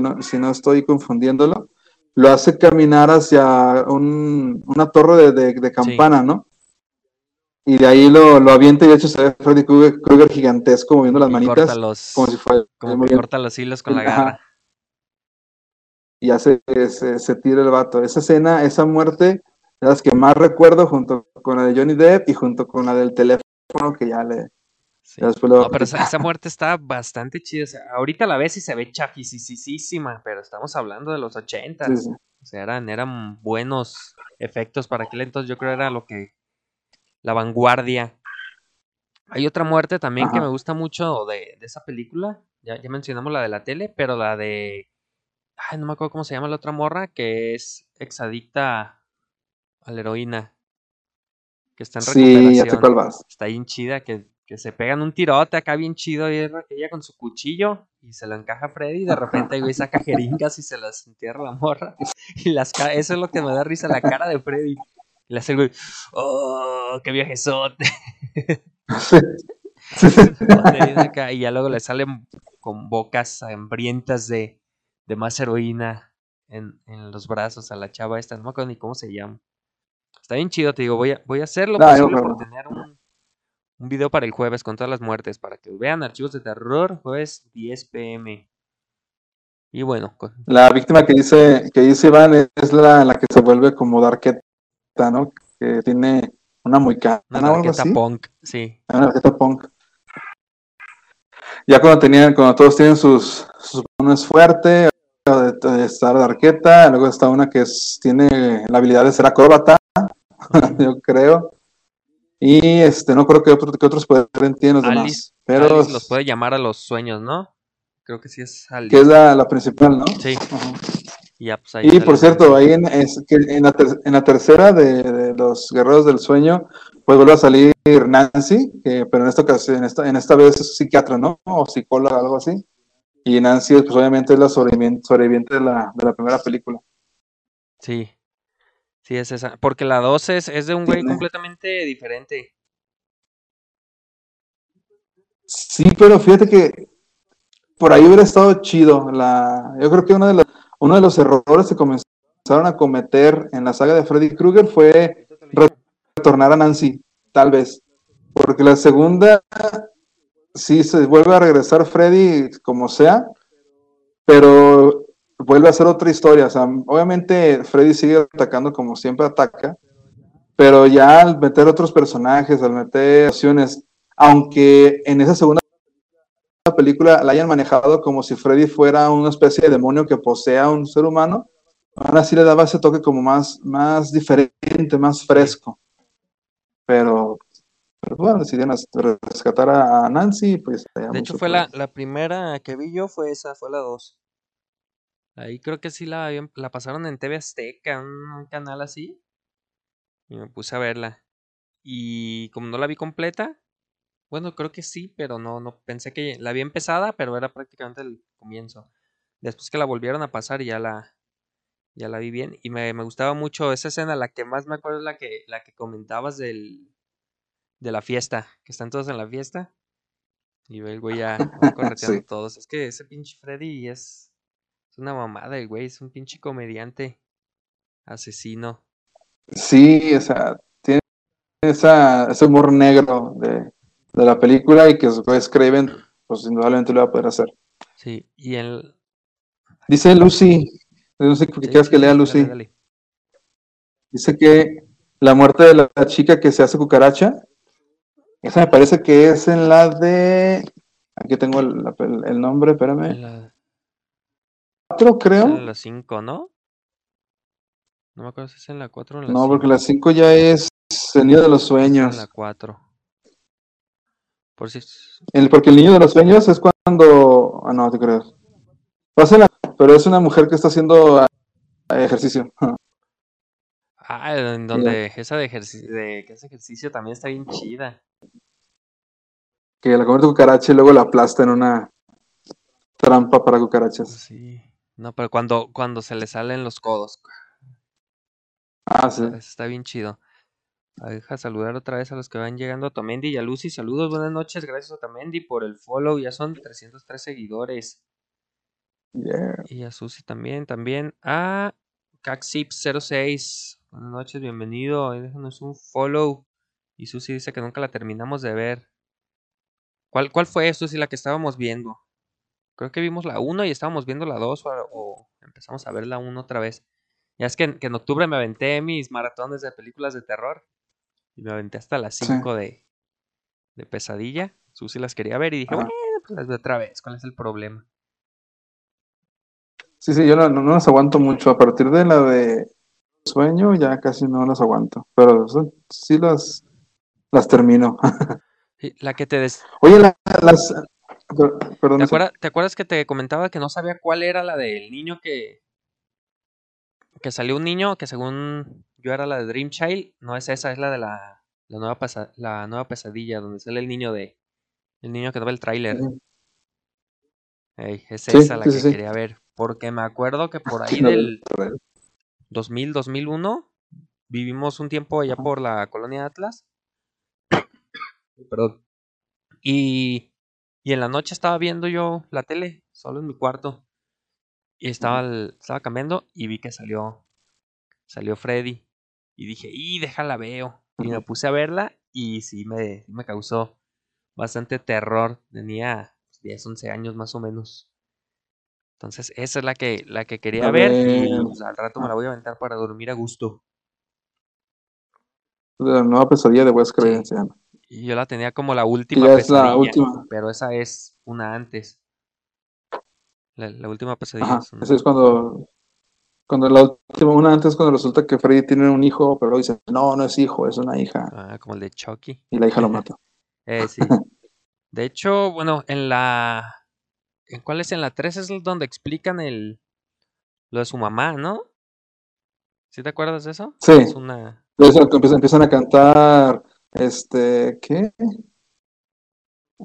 no, si no estoy confundiéndolo, lo hace caminar hacia una torre de, campana, ¿no? Y de ahí lo, lo avienta y de hecho se ve Freddy Krueger, gigantesco moviendo las manitas. como si fuera. Como corta los hilos con la garra. Y hace se, se, tira el vato. Esa escena, esa muerte, de las que más recuerdo junto con la de Johnny Depp y junto con la del teléfono que ya le. No, pero esa, muerte está bastante chida. ahorita la ves y se ve chafisísima, pero estamos hablando de los 80. O sea, eran, eran buenos efectos para aquel entonces. Yo creo que era lo que. La vanguardia. Hay otra muerte también que me gusta mucho de, de esa película. Ya, ya, mencionamos la de la tele, pero la de. Ay, no me acuerdo cómo se llama la otra morra, que es exadicta a la heroína que está en recuperación. Está bien chida, que, que, se pegan un tirote acá bien chido y ella con su cuchillo y se lo encaja a Freddy y de repente güey saca jeringas y se las entierra la morra. Y las eso es lo que me da risa, la cara de Freddy. Y le hace el güey, ¡oh, qué viajezote! y ya luego le salen con bocas hambrientas de, de más heroína en, en, los brazos a la chava esta, no me acuerdo ni cómo se llama. Está bien chido, te digo, voy a, voy a hacerlo por tener un, un, video para el jueves con todas las muertes, para que vean archivos de terror, jueves 10 pm. Y bueno. La víctima que dice, que dice Iván es la, la que se vuelve como Darketa, ¿no? Que tiene una muy Una Darketa punk, sí. Una punk. Ya cuando tenían, cuando todos tienen sus, sus es fuerte, de, estar Darketa, luego está una que tiene la habilidad de ser acróbata, yo creo. Y este, no creo que, otros pueden tienen los demás. Pero los puede llamar a los sueños, ¿no? Creo que sí es Alice. Que es la, principal, ¿no? Sí. Pues, y, por cierto, ahí en, en, la tercera de, los Guerreros del Sueño, pues vuelve a salir Nancy, que, pero en esta ocasión, en esta, en esta vez es psiquiatra, ¿no? O psicóloga, algo así. Y Nancy, pues obviamente es la sobreviviente, de, la, de la primera película. Sí, Sí, es esa. Porque la 2 es, es de un güey completamente diferente. Sí, pero fíjate que por ahí hubiera estado chido. La, yo creo que uno de, los, uno de los errores que comenzaron a cometer en la saga de Freddy Krueger fue retornar a Nancy, tal vez. Porque la segunda, sí se vuelve a regresar Freddy como sea, pero vuelve a ser otra historia. O sea, obviamente Freddy sigue atacando como siempre ataca, pero ya al meter otros personajes, al meter opciones, aunque en esa segunda película la hayan manejado como si Freddy fuera una especie de demonio que posea a un ser humano, ahora sí le daba ese toque como más, más diferente, más fresco. Pero, pero bueno, decidieron rescatar a Nancy, pues... De hecho, fue la, la, primera que vi yo, fue esa, fue la 2. Ahí creo que sí la, la pasaron en TV Azteca, un, canal así. Y me puse a verla. Y como no la vi completa, bueno, creo que sí, pero no, no pensé que la vi empezada, pero era prácticamente el comienzo. Después que la volvieron a pasar y ya la, ya la vi bien. Y me, me gustaba mucho esa escena, la que más me acuerdo es la que, la que comentabas del, de la fiesta, que están todos en la fiesta. Y el güey ya correteando todos. Es que ese pinche Freddy es, es una mamada el güey, es un pinche comediante asesino. Sí, o sea, tiene esa, ese humor negro de, de la película y que después Craven, pues indudablemente lo va a poder hacer. Sí, y el... Dice Lucy, no sé qué sí, sí, que lea Lucy. dale, dale. Dice que la muerte de la chica que se hace cucaracha, esa me parece que es en la de. Aquí tengo el, nombre, espérame. La, ¿Cuatro, es creo? en la 5, ¿no? No me acuerdo si es en la 4 o en la 5. No, porque la cinco ya es el niño de los en sueños. la 4. Por si... El, porque el niño de los sueños es cuando. Ah, no, te creas. Pasa en la- pero es una mujer que está haciendo ah, ejercicio. Ah, en donde esa de, ejercicio, de que hace ejercicio también está bien chida. Que la convierte en cucaracha y luego la aplasta en una trampa para cucarachas. Sí. No, pero cuando, cuando se le salen los codos. Ah, sí. Está bien chido. Ah, Deja saludar otra vez a los que van llegando. A Tomendi y a Lucy. Saludos, buenas noches. Gracias a Tomendi por el follow. Ya son 303 seguidores. Yeah. Y a Susi también. También a Caxip06. Buenas noches, bienvenido. Déjanos un follow. Y Susi dice que nunca la terminamos de ver. ¿Cuál, cuál fue, Susi, la que estábamos viendo? Creo que vimos la 1 y estábamos viendo la 2 o, o empezamos a ver la 1 otra vez. Ya es que, en- que en octubre me aventé mis maratones de películas de terror. Y me aventé hasta las Sí. 5 de, de pesadilla. Susi las quería ver y dije, bueno, pues las veo otra vez. ¿Cuál es el problema? Sí, sí, yo no, no, las aguanto mucho. A partir de la de sueño ya casi no las aguanto. Pero sí las, las termino. La que te des- Oye, la- las... Perdón. ¿Te, acuerdas, ¿Te acuerdas que te comentaba que no sabía cuál era la del niño que. que salió un niño que según yo era la de Dream Child? No es esa, es la de la, la, nueva, pesa- la nueva pesadilla, donde sale el niño de. El niño que daba el tráiler. Es Sí, esa la sí, que sí, quería ver. Porque me acuerdo que por ahí del del- 2000, 2001 vivimos un tiempo allá por la colonia de Atlas. Perdón. Y, y en la noche estaba viendo yo la tele, solo en mi cuarto. Y estaba, el- estaba cambiando y vi que salió, salió Freddy. Y dije, y déjala veo. Y me puse a verla y sí me, me causó bastante terror. Tenía 10, 11 años más o menos. Entonces, esa es la que, la que quería ver y pues, al rato me la voy a aventar para dormir a gusto. La nueva pesadilla de Wes Sí. Craven se llama. Y yo la tenía como la última ya es la pesadilla, última. pero esa es una antes. La, la última pesadilla Ajá. es una- Esa es cuando... Cuando la última, una antes cuando resulta que Freddy tiene un hijo, pero luego dice, no, no es hijo, es una hija. ah, como el de Chucky. Y la hija lo mata. Eh, sí. De hecho, bueno, en la... ¿En cuál es? En la 3 es donde explican el... Lo de su mamá, ¿no? ¿Sí te acuerdas de eso? Sí. Es una... Entonces empiezan a cantar, este, ¿qué?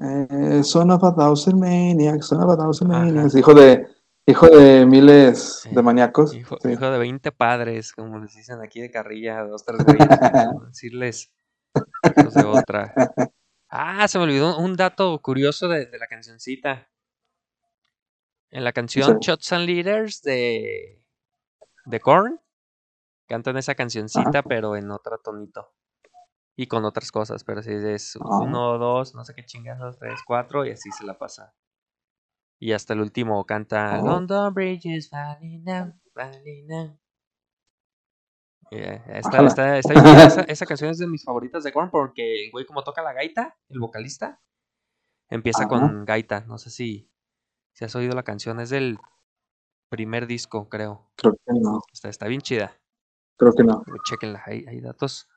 Eh, son of a thousand maniacs, son of a thousand Ajá. maniacs. Hijo de, hijo de miles Sí. de maníacos. Hijo, Sí. hijo de 20 padres, como les dicen aquí de carrilla, dos, tres no decirles hijos de otra. Ah, se me olvidó un dato curioso de, de la cancioncita. En la canción Sí. Shots and Leaders de, de Korn, cantan esa cancioncita, pero en otro tonito. Y con otras cosas, pero si es Ah. uno, dos, no sé qué chingados, tres, cuatro, y así se la pasa. Y hasta el último canta Oh. London Bridge is falling down, falling down. Yeah, está, está, está. Esa, esa canción es de mis favoritas de Korn porque el güey como toca la gaita, el vocalista, empieza Ajá. con gaita. No sé si, si has oído la canción, es del primer disco, creo. Creo que no, Está, está bien chida. creo que no. Chequenla, hay, hay datos.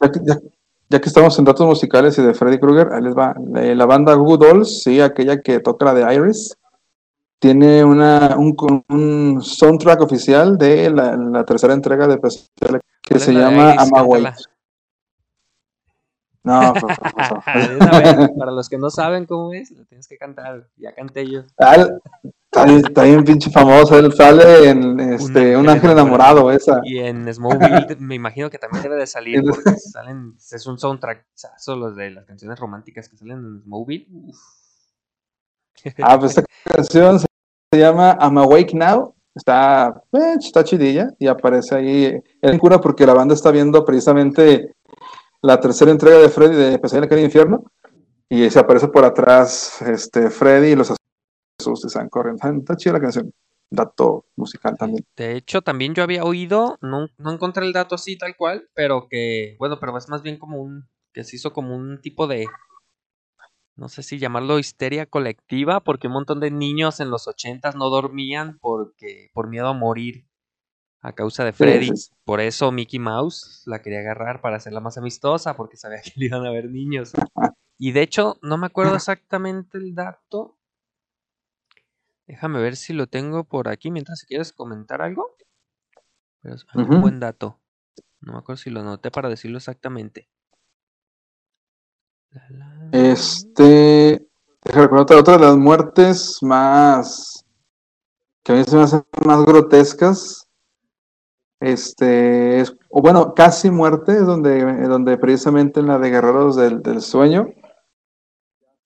Ya que, ya- ya que estamos en datos musicales y de Freddy Krueger, ahí les va. La, la banda Goo Dolls, sí, aquella que toca la de Iris, tiene una, un, soundtrack oficial de la, la tercera entrega de Pesadilla que ¿Cuál es se llama? Amaway. No, por vez, para los que no saben cómo es, lo tienes que cantar. Ya canté yo. Está bien, está bien pinche famoso. Él sale en este, un ángel enamorado, esa. Y en Smallville me imagino que también debe de salir porque salen, es un soundtrack, son los de las canciones románticas que salen en Smallville. uf. Ah, pues esta canción se llama I'm Awake Now está, eh, está chidilla y aparece ahí en cura porque la banda está viendo precisamente la tercera entrega de Freddy de Pesadilla en el Infierno y se aparece por atrás este Freddy y los asustos están corriendo. Está chida la canción. Dato musical también. De hecho, también yo había oído, no, no encontré el dato así tal cual, pero que, bueno, pero es más bien como un, que se hizo como un tipo de, no sé si llamarlo histeria colectiva, porque un montón de niños en los ochentas no dormían porque, por miedo a morir a causa de Freddy. Por eso Mickey Mouse la quería agarrar para hacerla más amistosa, porque sabía que le iban a ver niños. Y de hecho, no me acuerdo exactamente el dato. Déjame ver si lo tengo por aquí mientras si quieres comentar algo. Pero es un buen dato. No me acuerdo si lo anoté para decirlo exactamente. Este. Otra, otra de las muertes más. que a mí se me hacen más grotescas. Este. Es, o bueno, casi muerte, es donde, donde precisamente en la de Guerreros del, del Sueño.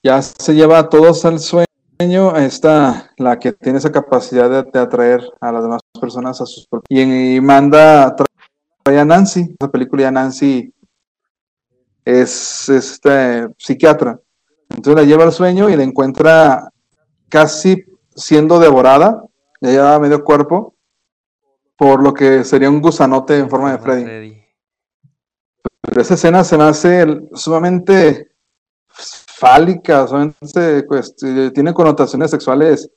Ya se lleva a todos al sueño. Está la que tiene esa capacidad de, atraer a las demás personas a sus y, y manda a Nancy. Esa película ya Nancy es este psiquiatra. Entonces la lleva al sueño y la encuentra casi siendo devorada, ya lleva medio cuerpo, por lo que sería un gusanote en forma de Freddy. Pero esa escena se me hace sumamente fálica, pues, tiene connotaciones sexuales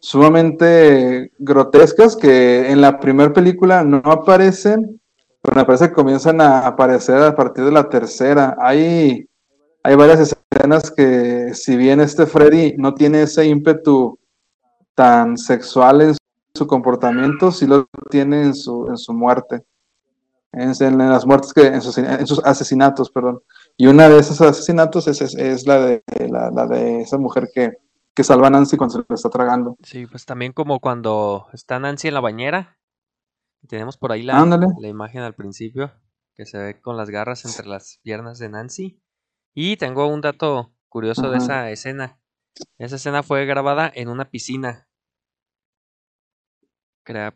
sumamente grotescas que en la primera película no aparecen pero me parece que comienzan a aparecer a partir de la tercera. Hay, hay varias escenas que, si bien este Freddy no tiene ese ímpetu tan sexual en su comportamiento, sí lo tiene en su, en su muerte. En, las muertes que, en sus, asesinatos, perdón. Y una de esos asesinatos es, es, la, de, la, la, de esa mujer que, que salva a Nancy cuando se le está tragando. Sí, pues también como cuando está Nancy en la bañera tenemos por ahí la, la, imagen al principio, que se ve con las garras entre las piernas de Nancy. Y tengo un dato curioso de esa escena. Esa escena fue grabada en una piscina.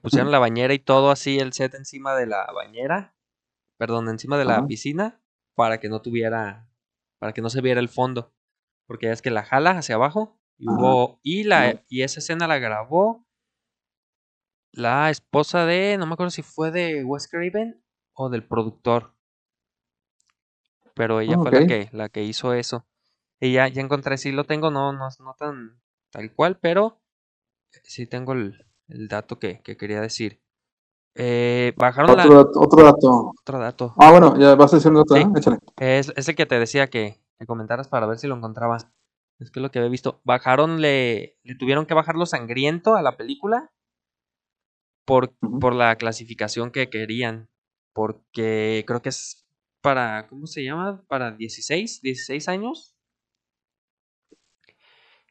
Pusieron la bañera y todo así, el set encima de la bañera. Perdón, encima de la piscina. Para que no tuviera. Para que no se viera el fondo. Porque es que la jala hacia abajo. Y hubo. Y la. Y esa escena la grabó la esposa de, no me acuerdo si fue de Wes Craven o del productor. Pero ella fue la que, la que hizo eso. Y ya, ya encontré, sí lo tengo, no, no, no tan tal cual, pero sí tengo el, el dato que, que, quería decir. Eh, bajaron otro, la... dato, otro dato. Otro dato. Ah, bueno, ya vas a decir un dato, ¿eh? Échale. Es, es, el que te decía que, que, comentaras para ver si lo encontraba. Es que es lo que había visto. Bajaron, le, le tuvieron que bajar lo sangriento a la película por, por la clasificación que querían. Porque creo que es para, ¿cómo se llama? Para 16, 16 años.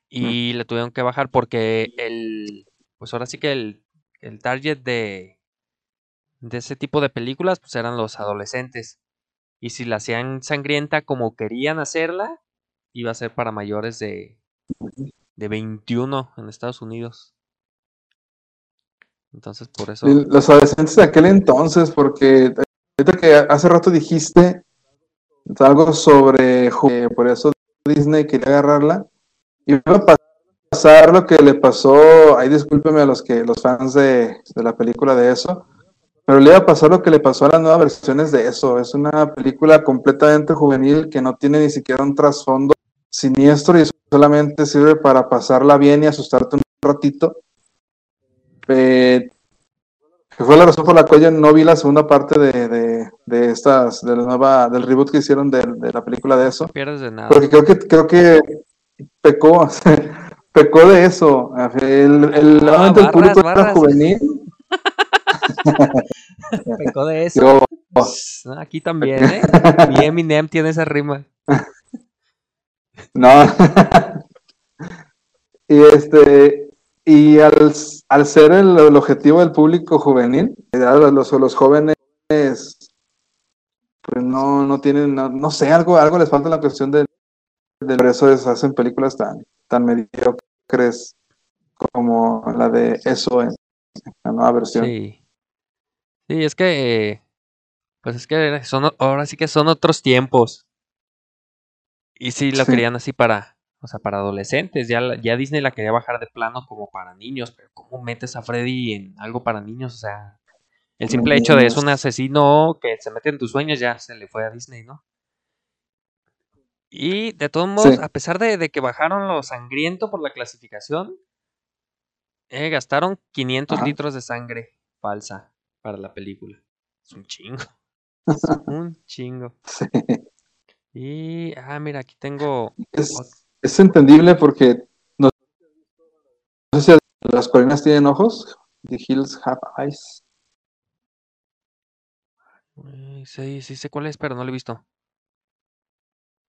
Y le tuvieron que bajar porque el, pues ahora sí que el, el target de, de ese tipo de películas pues eran los adolescentes. Y si la hacían sangrienta como querían hacerla, iba a ser para mayores de, de 21 en Estados Unidos. Entonces, por eso. Los adolescentes de aquel entonces, porque ahorita que hace rato dijiste algo sobre. Por eso Disney quería agarrarla. Y va a pasar lo que le pasó. Ahí discúlpeme a los que los fans de, de la película de eso. Pero le iba a pasar lo que le pasó a las nuevas versiones de eso. Es una película completamente juvenil que no tiene ni siquiera un trasfondo siniestro y solamente sirve para pasarla bien y asustarte un ratito eh, fue la razón por la cual yo no vi la segunda parte de, de, estas, de la nueva, del reboot que hicieron de, la película de eso. Pierdes de nada. Porque creo que, creo que pecó, pecó de eso. El, el, ah, el público juvenil. pecó de eso. Aquí también, ¿eh? Mi Eminem tiene esa rima. No. y este, y al, al ser el, el, objetivo del público juvenil, los, los jóvenes pues no, no tienen, no, sé, algo, algo les falta en la cuestión de, de por eso hacen películas tan, tan mediocres como la de eso. la nueva versión. Sí. Sí, es que. Pues es que son, ahora sí que son otros tiempos. Y sí lo Sí. querían así para. O sea, para adolescentes. Ya, ya Disney la quería bajar de plano como para niños. Pero ¿cómo metes a Freddy en algo para niños? O sea. El simple hecho de es un asesino que se mete en tus sueños ya se le fue a Disney, ¿no? Y de todos modos, Sí. a pesar de, de que bajaron lo sangriento por la clasificación, eh, gastaron 500 Ajá. litros de sangre falsa para la película. Es un chingo. Es un chingo. Sí. Y, ah, mira, aquí tengo. Es, es entendible porque no, no sé si las colinas tienen ojos. The hills have eyes. sí, sí sé cuál es, pero no lo he visto.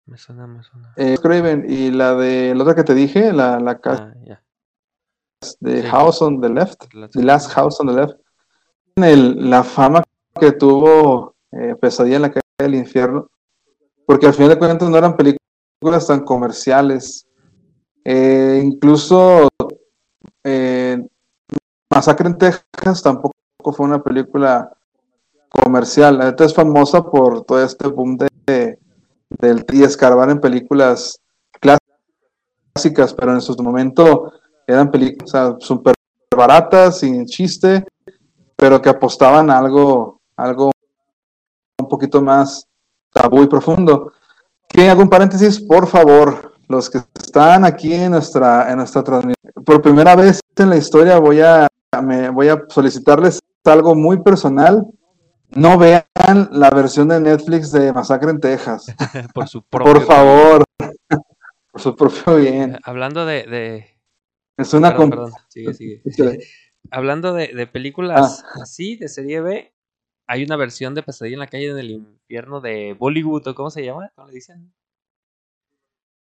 Me suena, me suena. Eh, Craven y la de la otra que te dije, la, la casa Ah, de sí. House on the Left, The Last House on the Left. La fama que tuvo eh, Pesadilla en la calle del infierno, porque al final de cuentas no eran películas tan comerciales. Eh, incluso eh, Masacre en Texas tampoco fue una película comercial. Ahorita es famosa por todo este boom de, de- del y escarbar en películas clásicas, pero en su momento eran películas o baratas, sin chiste, pero que apostaban a algo, algo un poquito más tabú y profundo. Que hago un paréntesis, por favor, los que están aquí en nuestra, en nuestra transmisión, por primera vez en la historia voy a, me, voy a solicitarles algo muy personal. No vean la versión de Netflix de Masacre en Texas. por su propio. Por favor. Por su propio Eh, bien. Hablando de. de... Es una Perdón, perdón, sigue, sigue. Hablando de, de películas Ah. así, de serie B, hay una versión de Pesadilla en la calle del infierno de Bollywood, ¿o cómo se llama? ¿Cómo le dicen?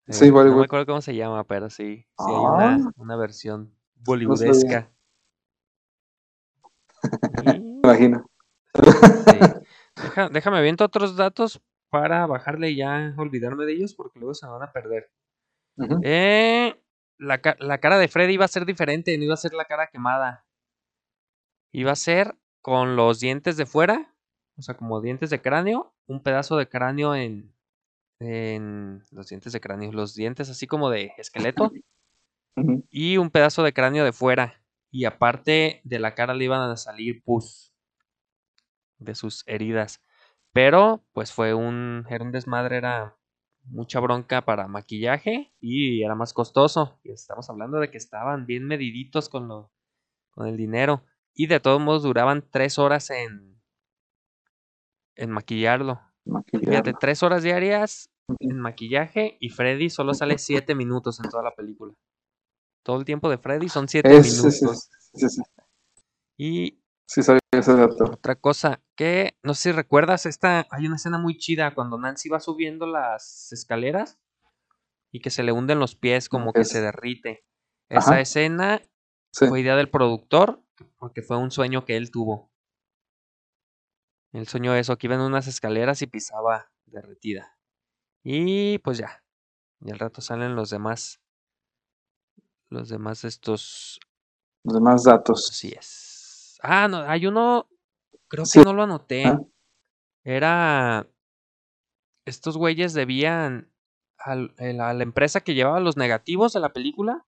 Sí, Eh, No Bollywood. me acuerdo cómo se llama, pero sí, sí hay Ah. una, una versión bollywoodesca. Y- imagino. sí. Deja- déjame aviento otros datos para bajarle y ya olvidarme de ellos porque luego se van a perder. Eh, la, la cara de Freddy iba a ser diferente, no iba a ser la cara quemada. Iba a ser con los dientes de fuera, o sea, como dientes de cráneo, un pedazo de cráneo en, en los dientes de cráneo, los dientes así como de esqueleto y un pedazo de cráneo de fuera. Y aparte de la cara le iban a salir pus de sus heridas. Pero, pues fue un, era un desmadre, era mucha bronca para maquillaje y era más costoso. Y estamos hablando de que estaban bien mediditos con, lo, con el dinero. Y de todos modos duraban tres horas en, en maquillarlo. Maquillarlo. Fíjate, tres horas diarias en maquillaje y Freddy solo sale siete minutos en toda la película. Todo el tiempo de Freddy son siete Es- sí, sí, minutos. sí, sí. Y Sí, sabía ese dato. otra cosa que no sé si recuerdas, esta hay una escena muy chida cuando Nancy va subiendo las escaleras y que se le hunden los pies como que se derrite. Esa Ajá. escena Sí. fue idea del productor porque fue un sueño que él tuvo. Él soñó eso, que iba en unas escaleras y pisaba derretida. Y pues ya. Y al rato salen los demás. Los demás estos. Los demás datos. Así es. Ah, no, hay uno. Creo Sí. que no lo anoté. Ah. Era. Estos güeyes debían. al- el- a la empresa que llevaba los negativos de la película.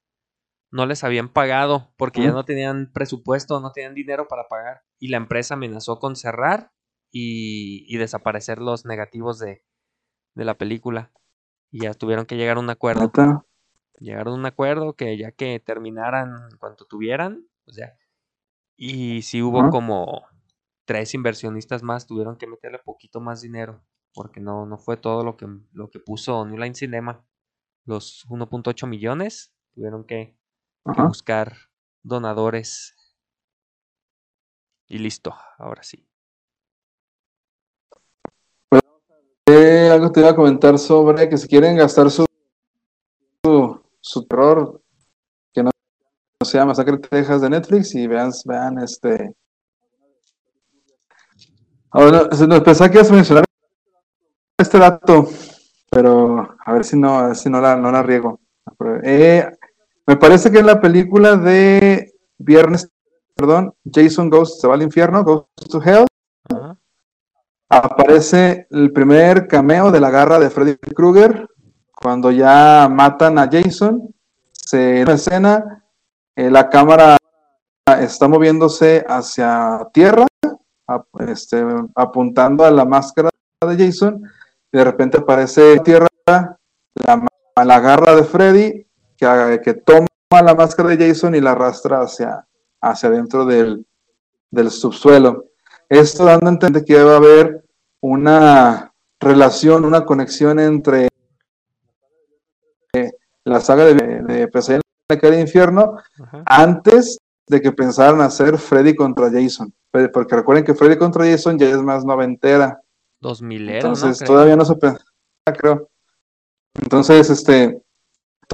No les habían pagado porque ya no tenían presupuesto, no tenían dinero para pagar. Y la empresa amenazó con cerrar y, y desaparecer los negativos de, de la película. Y ya tuvieron que llegar a un acuerdo. Llegaron a un acuerdo que ya que terminaran cuanto tuvieran, pues ya. Y si hubo como tres inversionistas más, tuvieron que meterle poquito más dinero. Porque no, no fue todo lo que, lo que puso New Line Cinema. Los 1.8 millones tuvieron que, que buscar donadores. Y listo, ahora sí. Eh, algo te iba a comentar sobre que si quieren gastar su, su, su terror, que no, no se llama Masacre Texas de Netflix y vean, vean este. Ahora, nos pensaba que ibas a mencionar este dato, pero a ver si no, a ver si no la, no la riego. Eh, me parece que en la película de Viernes perdón, Jason Goes, se va al infierno, Goes to Hell, aparece el primer cameo de la garra de Freddy Krueger, cuando ya matan a Jason, se en la escena, eh, la cámara está moviéndose hacia tierra, ap- este, apuntando a la máscara de Jason, y de repente aparece tierra la garra de Freddy, que, que toma la máscara de Jason y la arrastra hacia, hacia dentro del, del subsuelo. Esto dando a entender que va a haber una relación, una conexión entre eh, la saga de, de Pesadilla en la calle del infierno Ajá. antes de que pensaran hacer Freddy contra Jason. Porque recuerden que Freddy contra Jason ya es más noventera. 2000 era, Entonces todavía no se pensaba, creo. Entonces, este,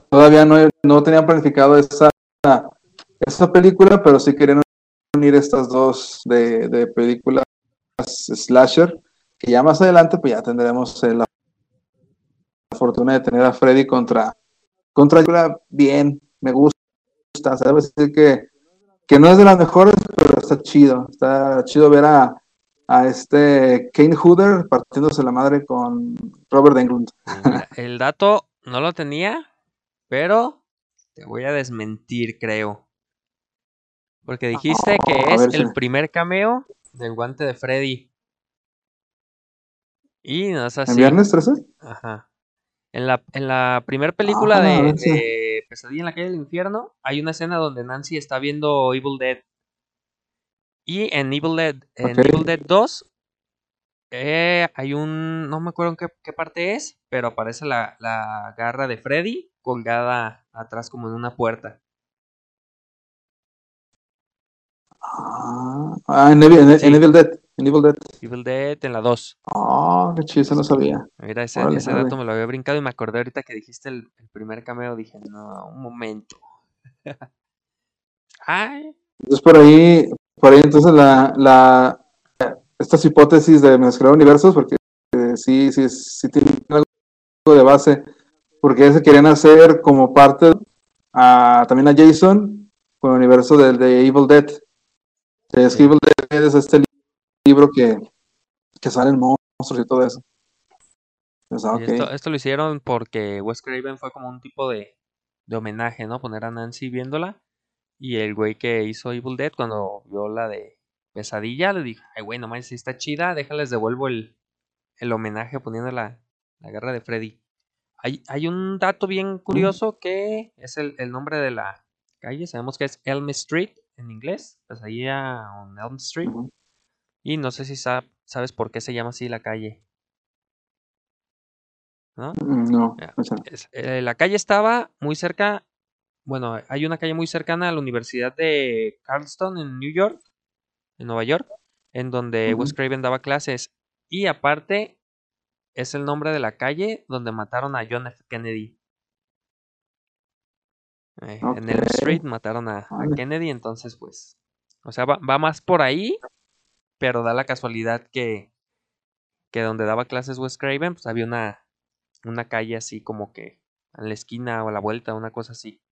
todavía no, no tenían planificado esa, esa película, pero sí querían unir estas dos de, de películas slasher, que ya más adelante pues ya tendremos la fortuna de tener a Freddy contra contra bien, me gusta, debo decir que, que no es de las mejores, pero está chido, está chido ver a, a este Kane Hooder partiéndose la madre con Robert Englund. El dato no lo tenía, pero te voy a desmentir, creo. Porque dijiste que a es ver el primer cameo del guante de Freddy. Y no es ¿En así. viernes 13? Ajá. En la, en la primera película Ah, de, ver Pesadilla en la calle del infierno, hay una escena donde Nancy está viendo Evil Dead. Y en Evil Dead, en. Evil Dead 2, eh, hay un. No me acuerdo en qué, qué parte es, pero aparece la, la garra de Freddy colgada atrás, como en una puerta. Ah, ah, en, Evil, en, Sí. en Evil Dead. En Evil Dead. Evil Dead en la 2. Ah, qué chido, eso no sabía. Mira, ese, dato me lo había brincado y me acordé ahorita que dijiste el, el primer cameo. Dije, no, un momento. Ay, Entonces por ahí, por ahí entonces la, la estas hipótesis de mezclar universos, porque eh, sí, sí, sí tienen algo de base, porque se querían hacer como parte a, también a Jason con el universo del de Evil Dead. Es que. Evil Dead es este li- libro que, que salen monstruos y todo eso. Pues, ah, Y esto, esto lo hicieron porque Wes Craven fue como un tipo de, de homenaje, ¿no? Poner a Nancy viéndola. Y el güey que hizo Evil Dead, cuando vio la de Pesadilla, le dijo, ay, güey, nomás si está chida, déjales devuelvo el, el homenaje poniendo la, la garra de Freddy. Hay, hay un dato bien curioso que es el, el nombre de la calle. Sabemos que es Elm Street en inglés. Pesadilla on Elm Street. Y no sé si sa- sabes por qué se llama así la calle. ¿No? Mm, No, Ya. o sea, Es- eh, la calle estaba muy cerca, bueno, hay una calle muy cercana a la Universidad de Carlston en New York, en Nueva York, en donde Ujú. Wes Craven daba clases. Y aparte, es el nombre de la calle donde mataron a John F. Kennedy. Eh, En Ok. Street mataron a. Kennedy, entonces pues, o sea, va, va más por ahí, pero da la casualidad que, que donde daba clases Wes Craven, pues había una, una calle así como que en la esquina o a la vuelta, una cosa así,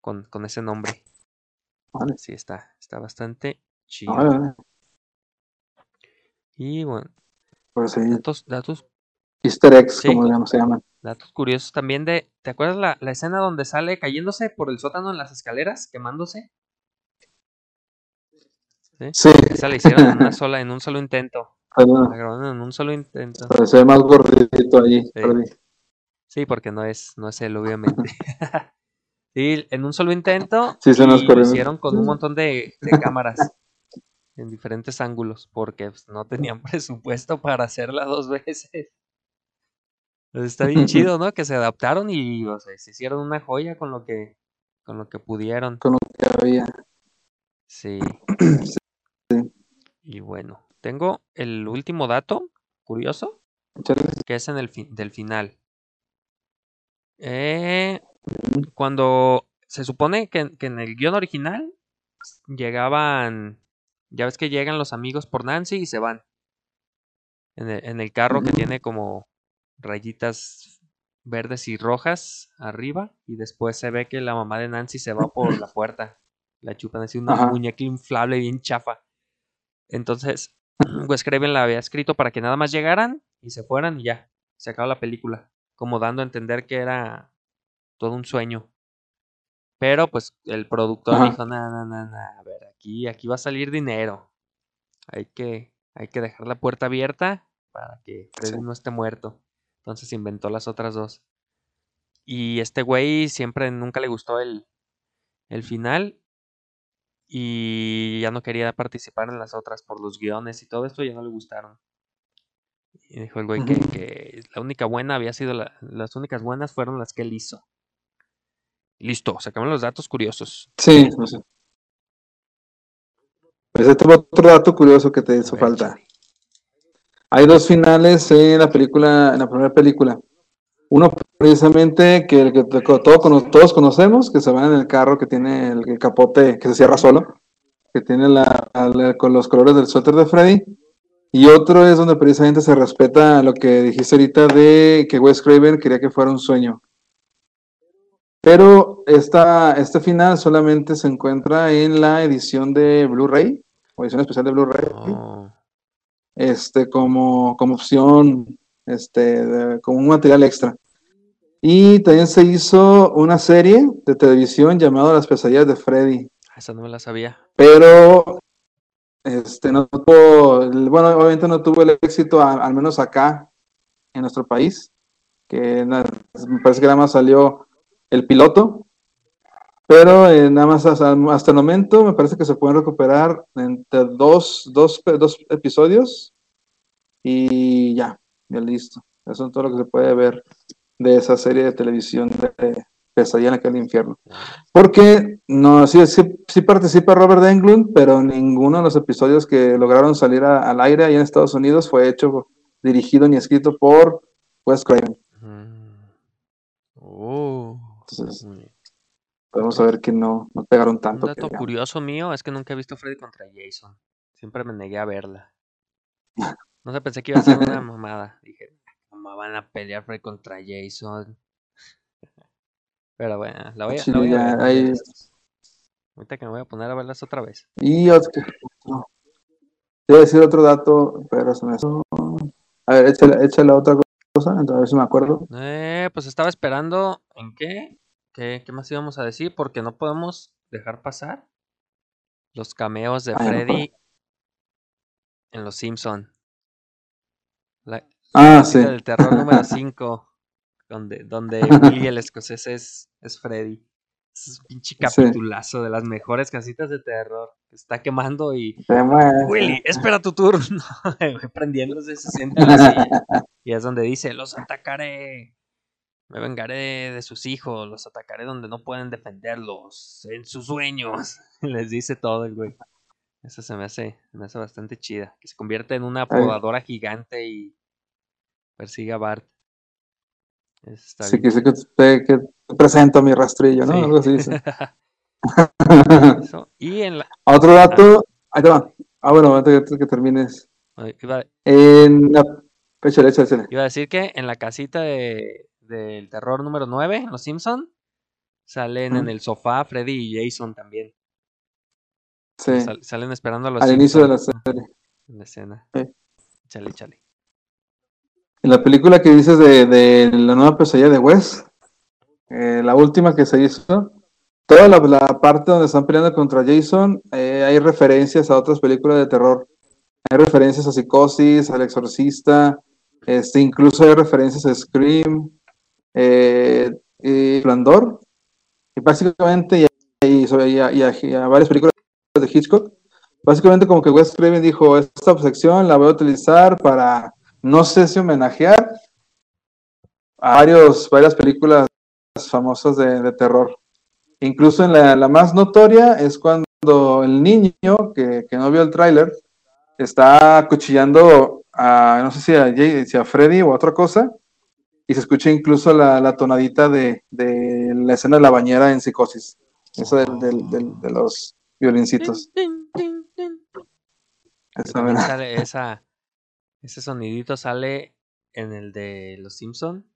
con, con ese nombre. vale. Sí, está, está bastante chido. Y bueno, Pues sí, datos, datos, Easter eggs, Sí. como llaman- se llaman. datos curiosos también de, ¿te acuerdas la, la escena donde sale cayéndose por el sótano en las escaleras, quemándose? ¿Sí? Sí, Esa la hicieron en una sola, en un solo intento. pero La grabaron en un solo intento. se ve más gordito ahí. Sí, porque no es, no es él, obviamente. sí, en un solo intento. Sí, se nos y lo hicieron con un montón de, de cámaras en diferentes ángulos, porque pues, no tenían presupuesto para hacerla dos veces. Pues, está bien chido, ¿no? Que se adaptaron y o sea, se hicieron una joya con lo que, con lo que pudieron. Con lo que había. Sí. Sí. Y bueno, tengo el último dato curioso. Que es en el fin del final. Eh, cuando se supone que, que en el guion original llegaban, ya ves que llegan los amigos por Nancy y se van. En el, en el carro que tiene como rayitas verdes y rojas arriba y después se ve que la mamá de Nancy se va por la puerta. La chupan así una Ajá. muñeca inflable bien chafa. Entonces, Wes Craven la había escrito para que nada más llegaran y se fueran y ya. Se acabó la película. Como dando a entender que era todo un sueño. Pero pues el productor Ajá. dijo, no, no, no, no, a ver, aquí, aquí va a salir dinero. Hay que, hay que dejar la puerta abierta para que Freddy Sí. no esté muerto. Entonces inventó las otras dos. Y este güey siempre nunca le gustó el, el final. Y ya no quería participar en las otras por los guiones y todo esto, ya no le gustaron. Y dijo el güey que la única buena había sido la- las únicas buenas fueron las que él hizo. Listo, sacamos los datos curiosos. Sí, no sé. Este fue otro dato curioso que te hizo ver, falta. Hay dos finales en la película, en la primera película. Uno precisamente que el todos conocemos, que se va en el carro que tiene el, el capote que se cierra solo, que tiene la, la- con los colores del suéter de Freddy. Y otro es donde precisamente se respeta lo que dijiste ahorita de que Wes Craven quería que fuera un sueño. Pero esta, este final solamente se encuentra en la edición de Blu-ray, o edición especial de Blu-ray Oh, este, como, como opción, este, de- como un material extra. Y también se hizo una serie de televisión llamada Las pesadillas de Freddy, esa no me la sabía. pero este, no tuvo, bueno, obviamente no tuvo el éxito, a- al menos acá en nuestro país, que me parece que nada más salió el piloto, pero eh, nada más hasta, hasta el momento me parece que se pueden recuperar entre dos, dos, dos episodios y ya, ya listo. Eso es todo lo que se puede ver de esa serie de televisión de Pesadilla en aquel infierno. Porque no, sí, sí, sí participa Robert Englund, pero ninguno de los episodios que lograron salir a- al aire ahí en Estados Unidos fue hecho, dirigido ni escrito por Wes Craven. Mm. Oh. Entonces, Mm. Podemos saber que no, no pegaron Un tanto. que dato curioso mío es que nunca he visto Freddy contra Jason. Siempre me negué a verla. No sé, pensé que iba a ser una mamada. Dije, ¿cómo van a pelear Freddy contra Jason? Pero bueno, la voy a, Sí, la voy a ver un estos. Ahorita que me voy a poner a verlas otra vez. Y otro, no. Decir otro dato, pero se me... A ver, échale, échale otra cosa, entonces a ver si me acuerdo. Eh, pues estaba esperando en qué, qué, qué más íbamos a decir, porque no podemos dejar pasar los cameos de Freddy en Los Simpson. La, Ah, sí. del terror número 5, donde, donde Willy el escocés es, es Freddy. Es un pinche Sí. capitulazo de las mejores casitas de terror. Está quemando y. Willy, espera tu turno. Prendiéndose, se sienta en la silla. Y es donde dice, los atacaré. Me vengaré de sus hijos, los atacaré donde no pueden defenderlos, en sus sueños. Les dice todo el güey. Eso se me hace, me hace bastante chida. Que se convierte en una podadora gigante y persigue a Bart. Está Sí, bien que, te, que te presento mi rastrillo, ¿no? Sí. Algo así dice. Eso. Y en la... Otro dato, ahí te va. Ah, bueno, antes que, que termines. Iba, En la... Échale, échale, échale. iba a decir que en la casita de, del terror número 9, en Los Simpson, salen en el sofá Freddy y Jason también. Sí, Sal- salen esperando a los al inicio de la serie. en la escena. Sí. Chale, chale. En la película que dices de, de la nueva pesadilla de Wes, eh, la última que se hizo, toda la, la parte donde están peleando contra Jason, eh, hay referencias a otras películas de terror. Hay referencias a Psicosis, al Exorcista, este, incluso hay referencias a Scream, eh, y Flandor, y básicamente, y, a, varias películas de Hitchcock. Básicamente como que Wes Craven dijo, esta sección la voy a utilizar para, no sé si homenajear a varios, varias películas famosas de, terror. Incluso en la, la más notoria es cuando el niño, que, que no vio el tráiler, está acuchillando a, no sé si a, a Freddy o a otra cosa, y se escucha incluso la, la tonadita de, de la escena de la bañera en Psicosis. Esa del- del- del- de los violincitos. Esa sale esa, ese sonidito sale en el de Los Simpson.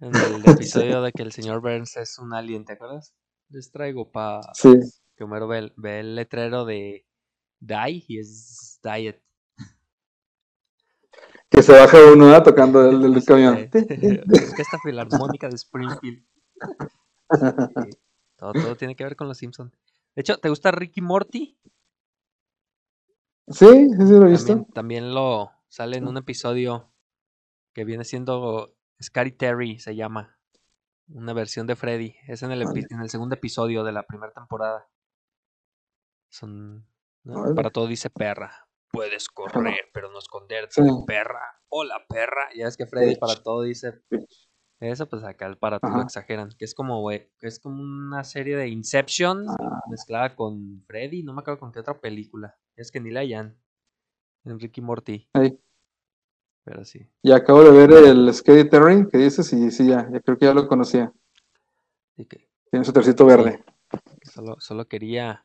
En el episodio de que el señor Burns es un alien, ¿te acuerdas? Les traigo. Sí, Que Homero ve, ve el letrero de Die y es Diet. Que se baja uno ¿verdad? tocando el, el No sé, camión. es que esta filarmónica de Springfield. Sí, todo, todo tiene que ver con los Simpsons. De hecho, ¿te gusta Ricky Morty? Sí, sí, sí, lo he visto. También, también lo sale en un episodio que viene siendo Scary Terry, se llama. Una versión de Freddy. Es en el, epi- en el segundo episodio de la primera temporada. Son. Para todo dice perra. Puedes correr, pero no esconderte. Sí. Perra. Hola, perra. Ya es que Freddy para todo dice eso, pues acá el para todo Ajá. exageran. Que es como, güey, que es como una serie de Inception Ah. mezclada con Freddy. No me acuerdo con qué otra película. Es que ni la hayan. En Ricky Morty. Ahí. Pero sí. Y acabo de ver el Scary Terry que dices y sí, ya, ya creo que ya lo conocía. Tiene su tercito verde. solo, solo quería.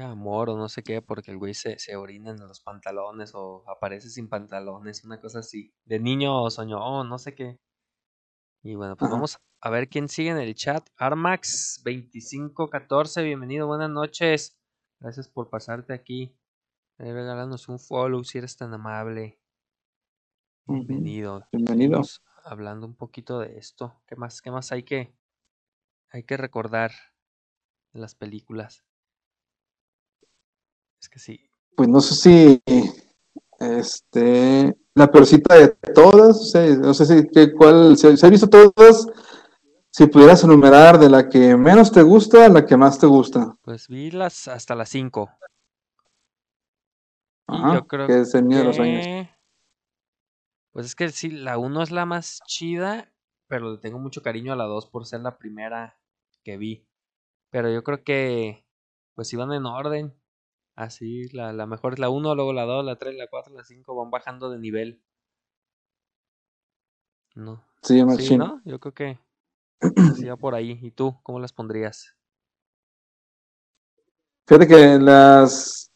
Amor o no sé qué, porque el güey se, se orina en los pantalones o aparece sin pantalones, una cosa así. De niño soñó, oh, no sé qué. Y bueno, pues Ajá. vamos a ver quién sigue en el chat. Armax2514, bienvenido, buenas noches. Gracias por pasarte aquí. Regálanos un follow si eres tan amable. Bienvenido. Bienvenido. Hablando un poquito de esto. ¿Qué más, qué más hay que, hay que recordar de las películas? Es que sí. Pues no sé si este la peorcita de todas, o sea, no sé si qué cuál, si, si has visto todas, si pudieras enumerar de la que menos te gusta a la que más te gusta. Pues vi las hasta las 5. Y Ajá, yo creo que es el mío de los que- Pues es que sí, la 1 es la más chida, pero le tengo mucho cariño a la 2 por ser la primera que vi. Pero yo creo que pues iban en orden. Así, la, la mejor es la 1, luego la 2, la 3, la 4, la 5, van bajando de nivel. No. Sí, Sí. ¿no? Yo creo que va por ahí. ¿Y tú cómo las pondrías? Fíjate que las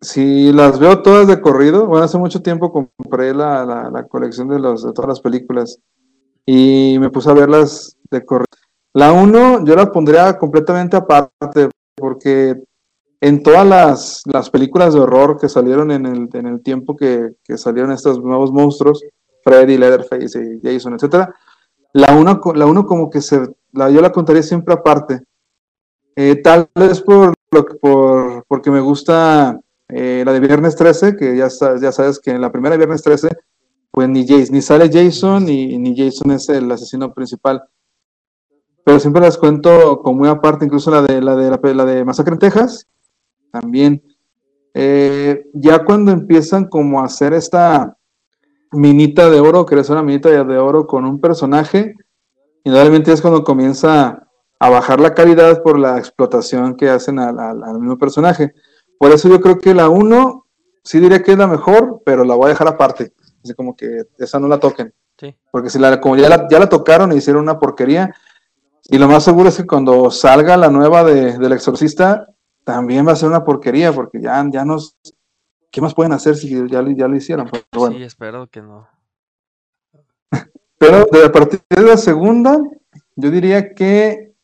si las veo todas de corrido, bueno, hace mucho tiempo compré la, la, la colección de los de todas las películas y me puse a verlas de corrido. La 1 yo la pondría completamente aparte porque en todas las, las películas de horror que salieron en el, en el tiempo que, que salieron estos nuevos monstruos, Freddy, Leatherface y Jason, etcétera, la 1 la uno como que se la, yo la contaría siempre aparte. Eh, tal vez por, por porque me gusta eh, la de Viernes 13, que ya, ya sabes que en la primera Viernes 13, pues ni, Jason, ni sale Jason ni, ni Jason es el asesino principal. Pero siempre las cuento como muy aparte, incluso la de la de, la de Masacre en Texas, también. Eh, ya cuando empiezan como a hacer esta minita de oro, que es una minita de, oro con un personaje, indudablemente es cuando comienza a bajar la calidad por la explotación que hacen al, al- al mismo personaje. Por eso yo creo que la 1 sí diría que es la mejor, pero la voy a dejar aparte. Así como que esa no la toquen. Sí. Porque si la, como ya la, ya la tocaron e hicieron una porquería, y lo más seguro es que cuando salga la nueva de, del Exorcista, también va a ser una porquería, porque ya, ya nos... ¿Qué más pueden hacer si ya, ya lo hicieron? Pero bueno. Sí, espero que no. Pero de a partir de la segunda, yo diría que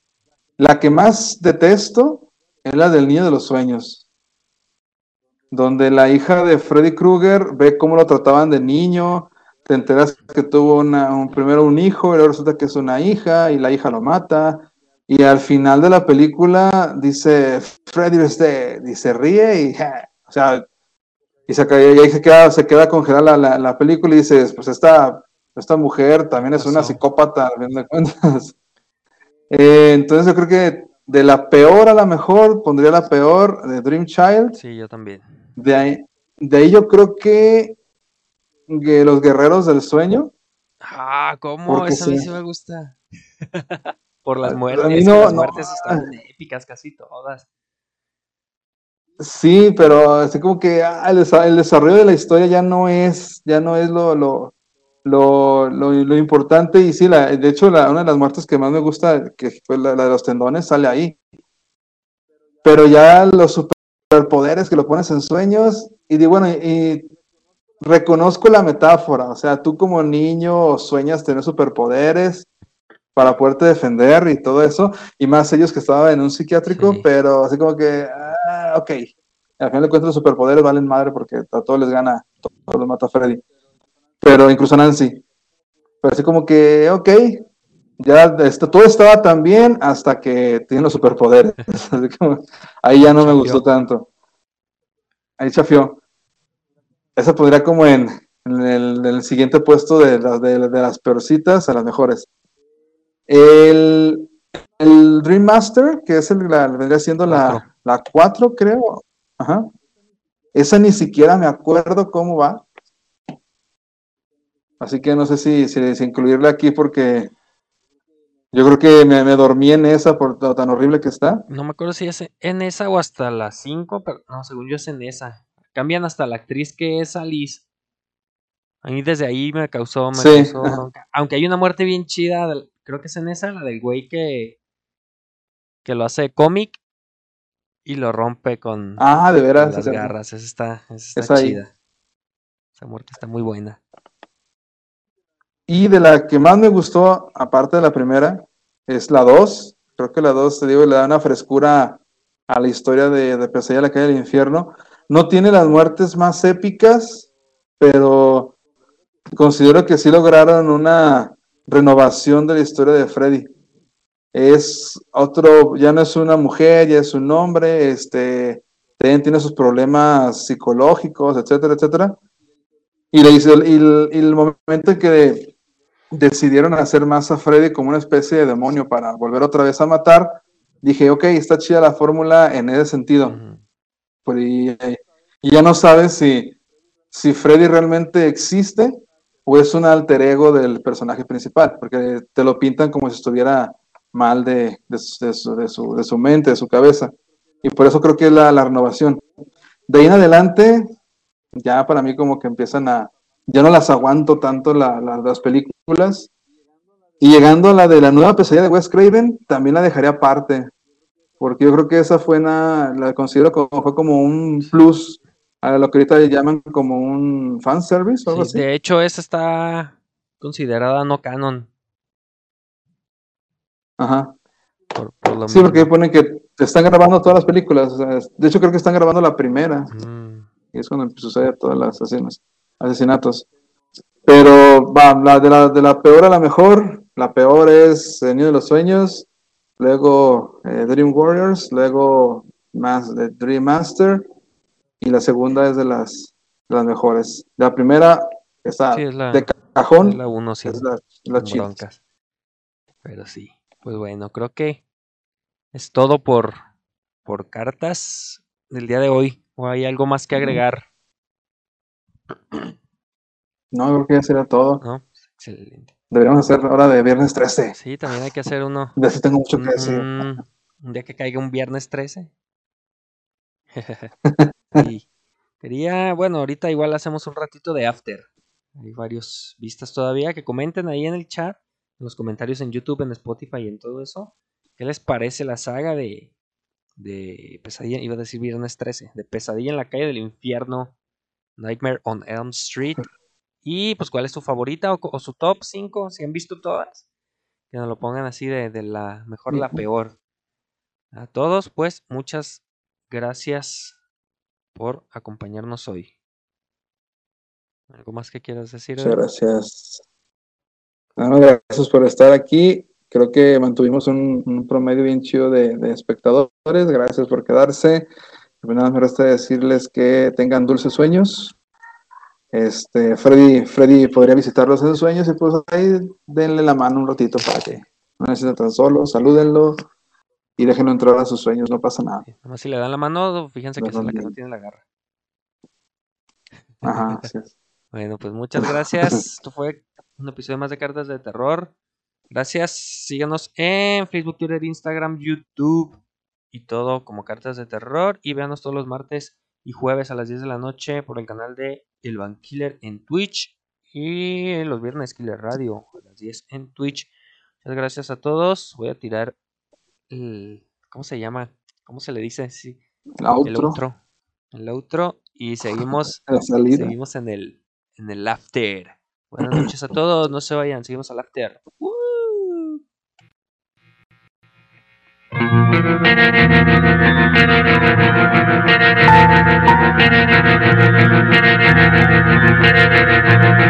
la que más detesto es la del niño de los sueños. Donde la hija de Freddy Krueger ve cómo lo trataban de niño, te enteras que tuvo una, un, primero un hijo, y luego resulta que es una hija, y la hija lo mata. Y al final de la película dice Freddy is dead", y se ríe y ja, o sea, y se, y ahí se queda, se queda congelada la, la- la película y dices, pues esta, esta mujer también es una psicópata, a fin de cuentas. Eh, entonces yo creo que de la peor a la mejor, pondría la peor de Dream Child. Sí, yo también. De ahí, de ahí yo creo que, que Los Guerreros del Sueño. Ah, ¿cómo? Esa a mí sí me gusta. Por las muertes, no- las no. muertes están épicas casi todas. Sí, pero así como que ah, el, desa- el desarrollo de la historia ya no es, ya no es lo, lo, lo, lo, lo importante. Y sí, la, de hecho, la, una de las muertes que más me gusta, que fue la, la de los tendones, sale ahí. Pero ya los superpoderes que lo pones en sueños, y digo, bueno, y reconozco la metáfora, o sea, tú como niño sueñas tener superpoderes, para poderte defender y todo eso, y más ellos que estaban en un psiquiátrico, Sí. pero así como que, ah, ok, al final de cuentas los superpoderes valen madre porque a todos les gana, a todos los mata Freddy, pero incluso a Nancy, pero así como que, ok, ya esto, todo estaba tan bien hasta que tienen los superpoderes, Así como, ahí ya no me gustó tanto, ahí chafió, esa podría como en, en el, en el siguiente puesto de, las de, de las peorcitas a las mejores. El, el Dream Master, que es el, la, vendría siendo la, la 4, creo. Ajá. Esa ni siquiera me acuerdo cómo va. Así que no sé si, si, si incluirla aquí porque yo creo que me, me dormí en esa por lo tan horrible que está. No me acuerdo si es en esa o hasta la 5, pero no, según yo es en esa. Cambian hasta la actriz que es Alice. A mí desde ahí me causó, me Sí, causó. Aunque hay una muerte bien chida, creo que es en esa, la del güey que, que lo hace cómic y lo rompe con, Ah, de veras. las garras. Esa está, esa está Es ahí. chida. Esa muerte está muy buena. Y de la que más me gustó, aparte de la primera, es la 2. Creo que la 2, te digo, le da una frescura a la historia de, de Pesadilla la calle del infierno. No tiene las muertes más épicas, pero considero que sí lograron una renovación de la historia de Freddy. Es otro, ya no es una mujer, ya es un hombre, este, también tiene sus problemas psicológicos, etcétera, etcétera. Y, le hizo- y el, y el momento en que decidieron hacer más a Freddy como una especie de demonio para volver otra vez a matar, dije, ok, está chida la fórmula en ese sentido. Pero y, y ya no sabes si, si Freddy realmente existe o es un alter ego del personaje principal, porque te lo pintan como si estuviera mal de, de su, de su- mente, de su cabeza. Y por eso creo que es la, la renovación. De ahí en adelante, ya para mí como que empiezan a, ya no las aguanto tanto la- la- las películas. Y llegando a la de la nueva pesadilla de Wes Craven, también la dejaría aparte, porque yo creo que esa fue una, la considero como, fue como un plus a lo que ahorita llaman como un fanservice o algo Sí, así. de hecho, esa está considerada no canon. Ajá. Por, por lo Sí, porque ponen que están grabando todas las películas. o sea, es- de hecho, creo que están grabando la primera. Mm, Y es cuando sucede todas las asesinos- asesinatos. Pero va, la, de, la, de la peor a la mejor. La peor es El Niño de los Sueños. Luego eh, Dream Warriors. Luego más de Dream Master. Y la segunda es de las, de las mejores. La primera está sí, es la, de cajón. es la uno, sí, es la. Pero sí, pues bueno, creo que es todo por, por cartas del día de hoy. ¿O hay algo más que Ujú. agregar? No, creo que ya sería todo. ¿No? Excelente. Deberíamos hacer ahora de viernes 13. Sí, también hay que hacer uno. De eso tengo mucho que decir. un- un día que caiga un viernes 13. Y quería, bueno, ahorita igual hacemos un ratito de after. Hay varios vistas todavía que comenten ahí en el chat, en los comentarios en YouTube, en Spotify y en todo eso. ¿Qué les parece la saga de, de Pesadilla? Iba a decir viernes 13, de Pesadilla en la calle del infierno, Nightmare on Elm Street. Y pues, ¿cuál es su favorita o, su top 5? Si han visto todas, que nos lo pongan así de, de la mejor a la peor. A todos, pues, muchas gracias por acompañarnos hoy. ¿Algo más que quieras decir? Muchas gracias. No, gracias por estar aquí. Creo que mantuvimos un, un promedio bien chido de, de espectadores. Gracias por quedarse. Pues Nada más me resta decirles que tengan dulces sueños. Este, Freddy, Freddy podría visitarlos en sus sueños y pues ahí denle la mano un ratito para que no necesiten tan solo, salúdenlo y déjenlo entrar a sus sueños, no pasa nada. Sí, Nada más si le dan la mano, fíjense que esa es la que no tiene la garra. Ajá, así es. Bueno, pues muchas gracias. Esto fue un episodio más de Cartas de Terror. Gracias. Síganos en Facebook, Twitter, Instagram, YouTube y todo como Cartas de Terror. Y véanos todos los martes y jueves a las 10 de la noche por el canal de El Van Killer en Twitch. Y los viernes Killer Radio a las 10 en Twitch. Muchas gracias a todos. Voy a tirar ¿cómo se llama? ¿Cómo se le dice? Sí. El outro. El outro. El outro y seguimos, seguimos en el en el after. Buenas noches a todos, no se vayan, seguimos al after. ¡Woo!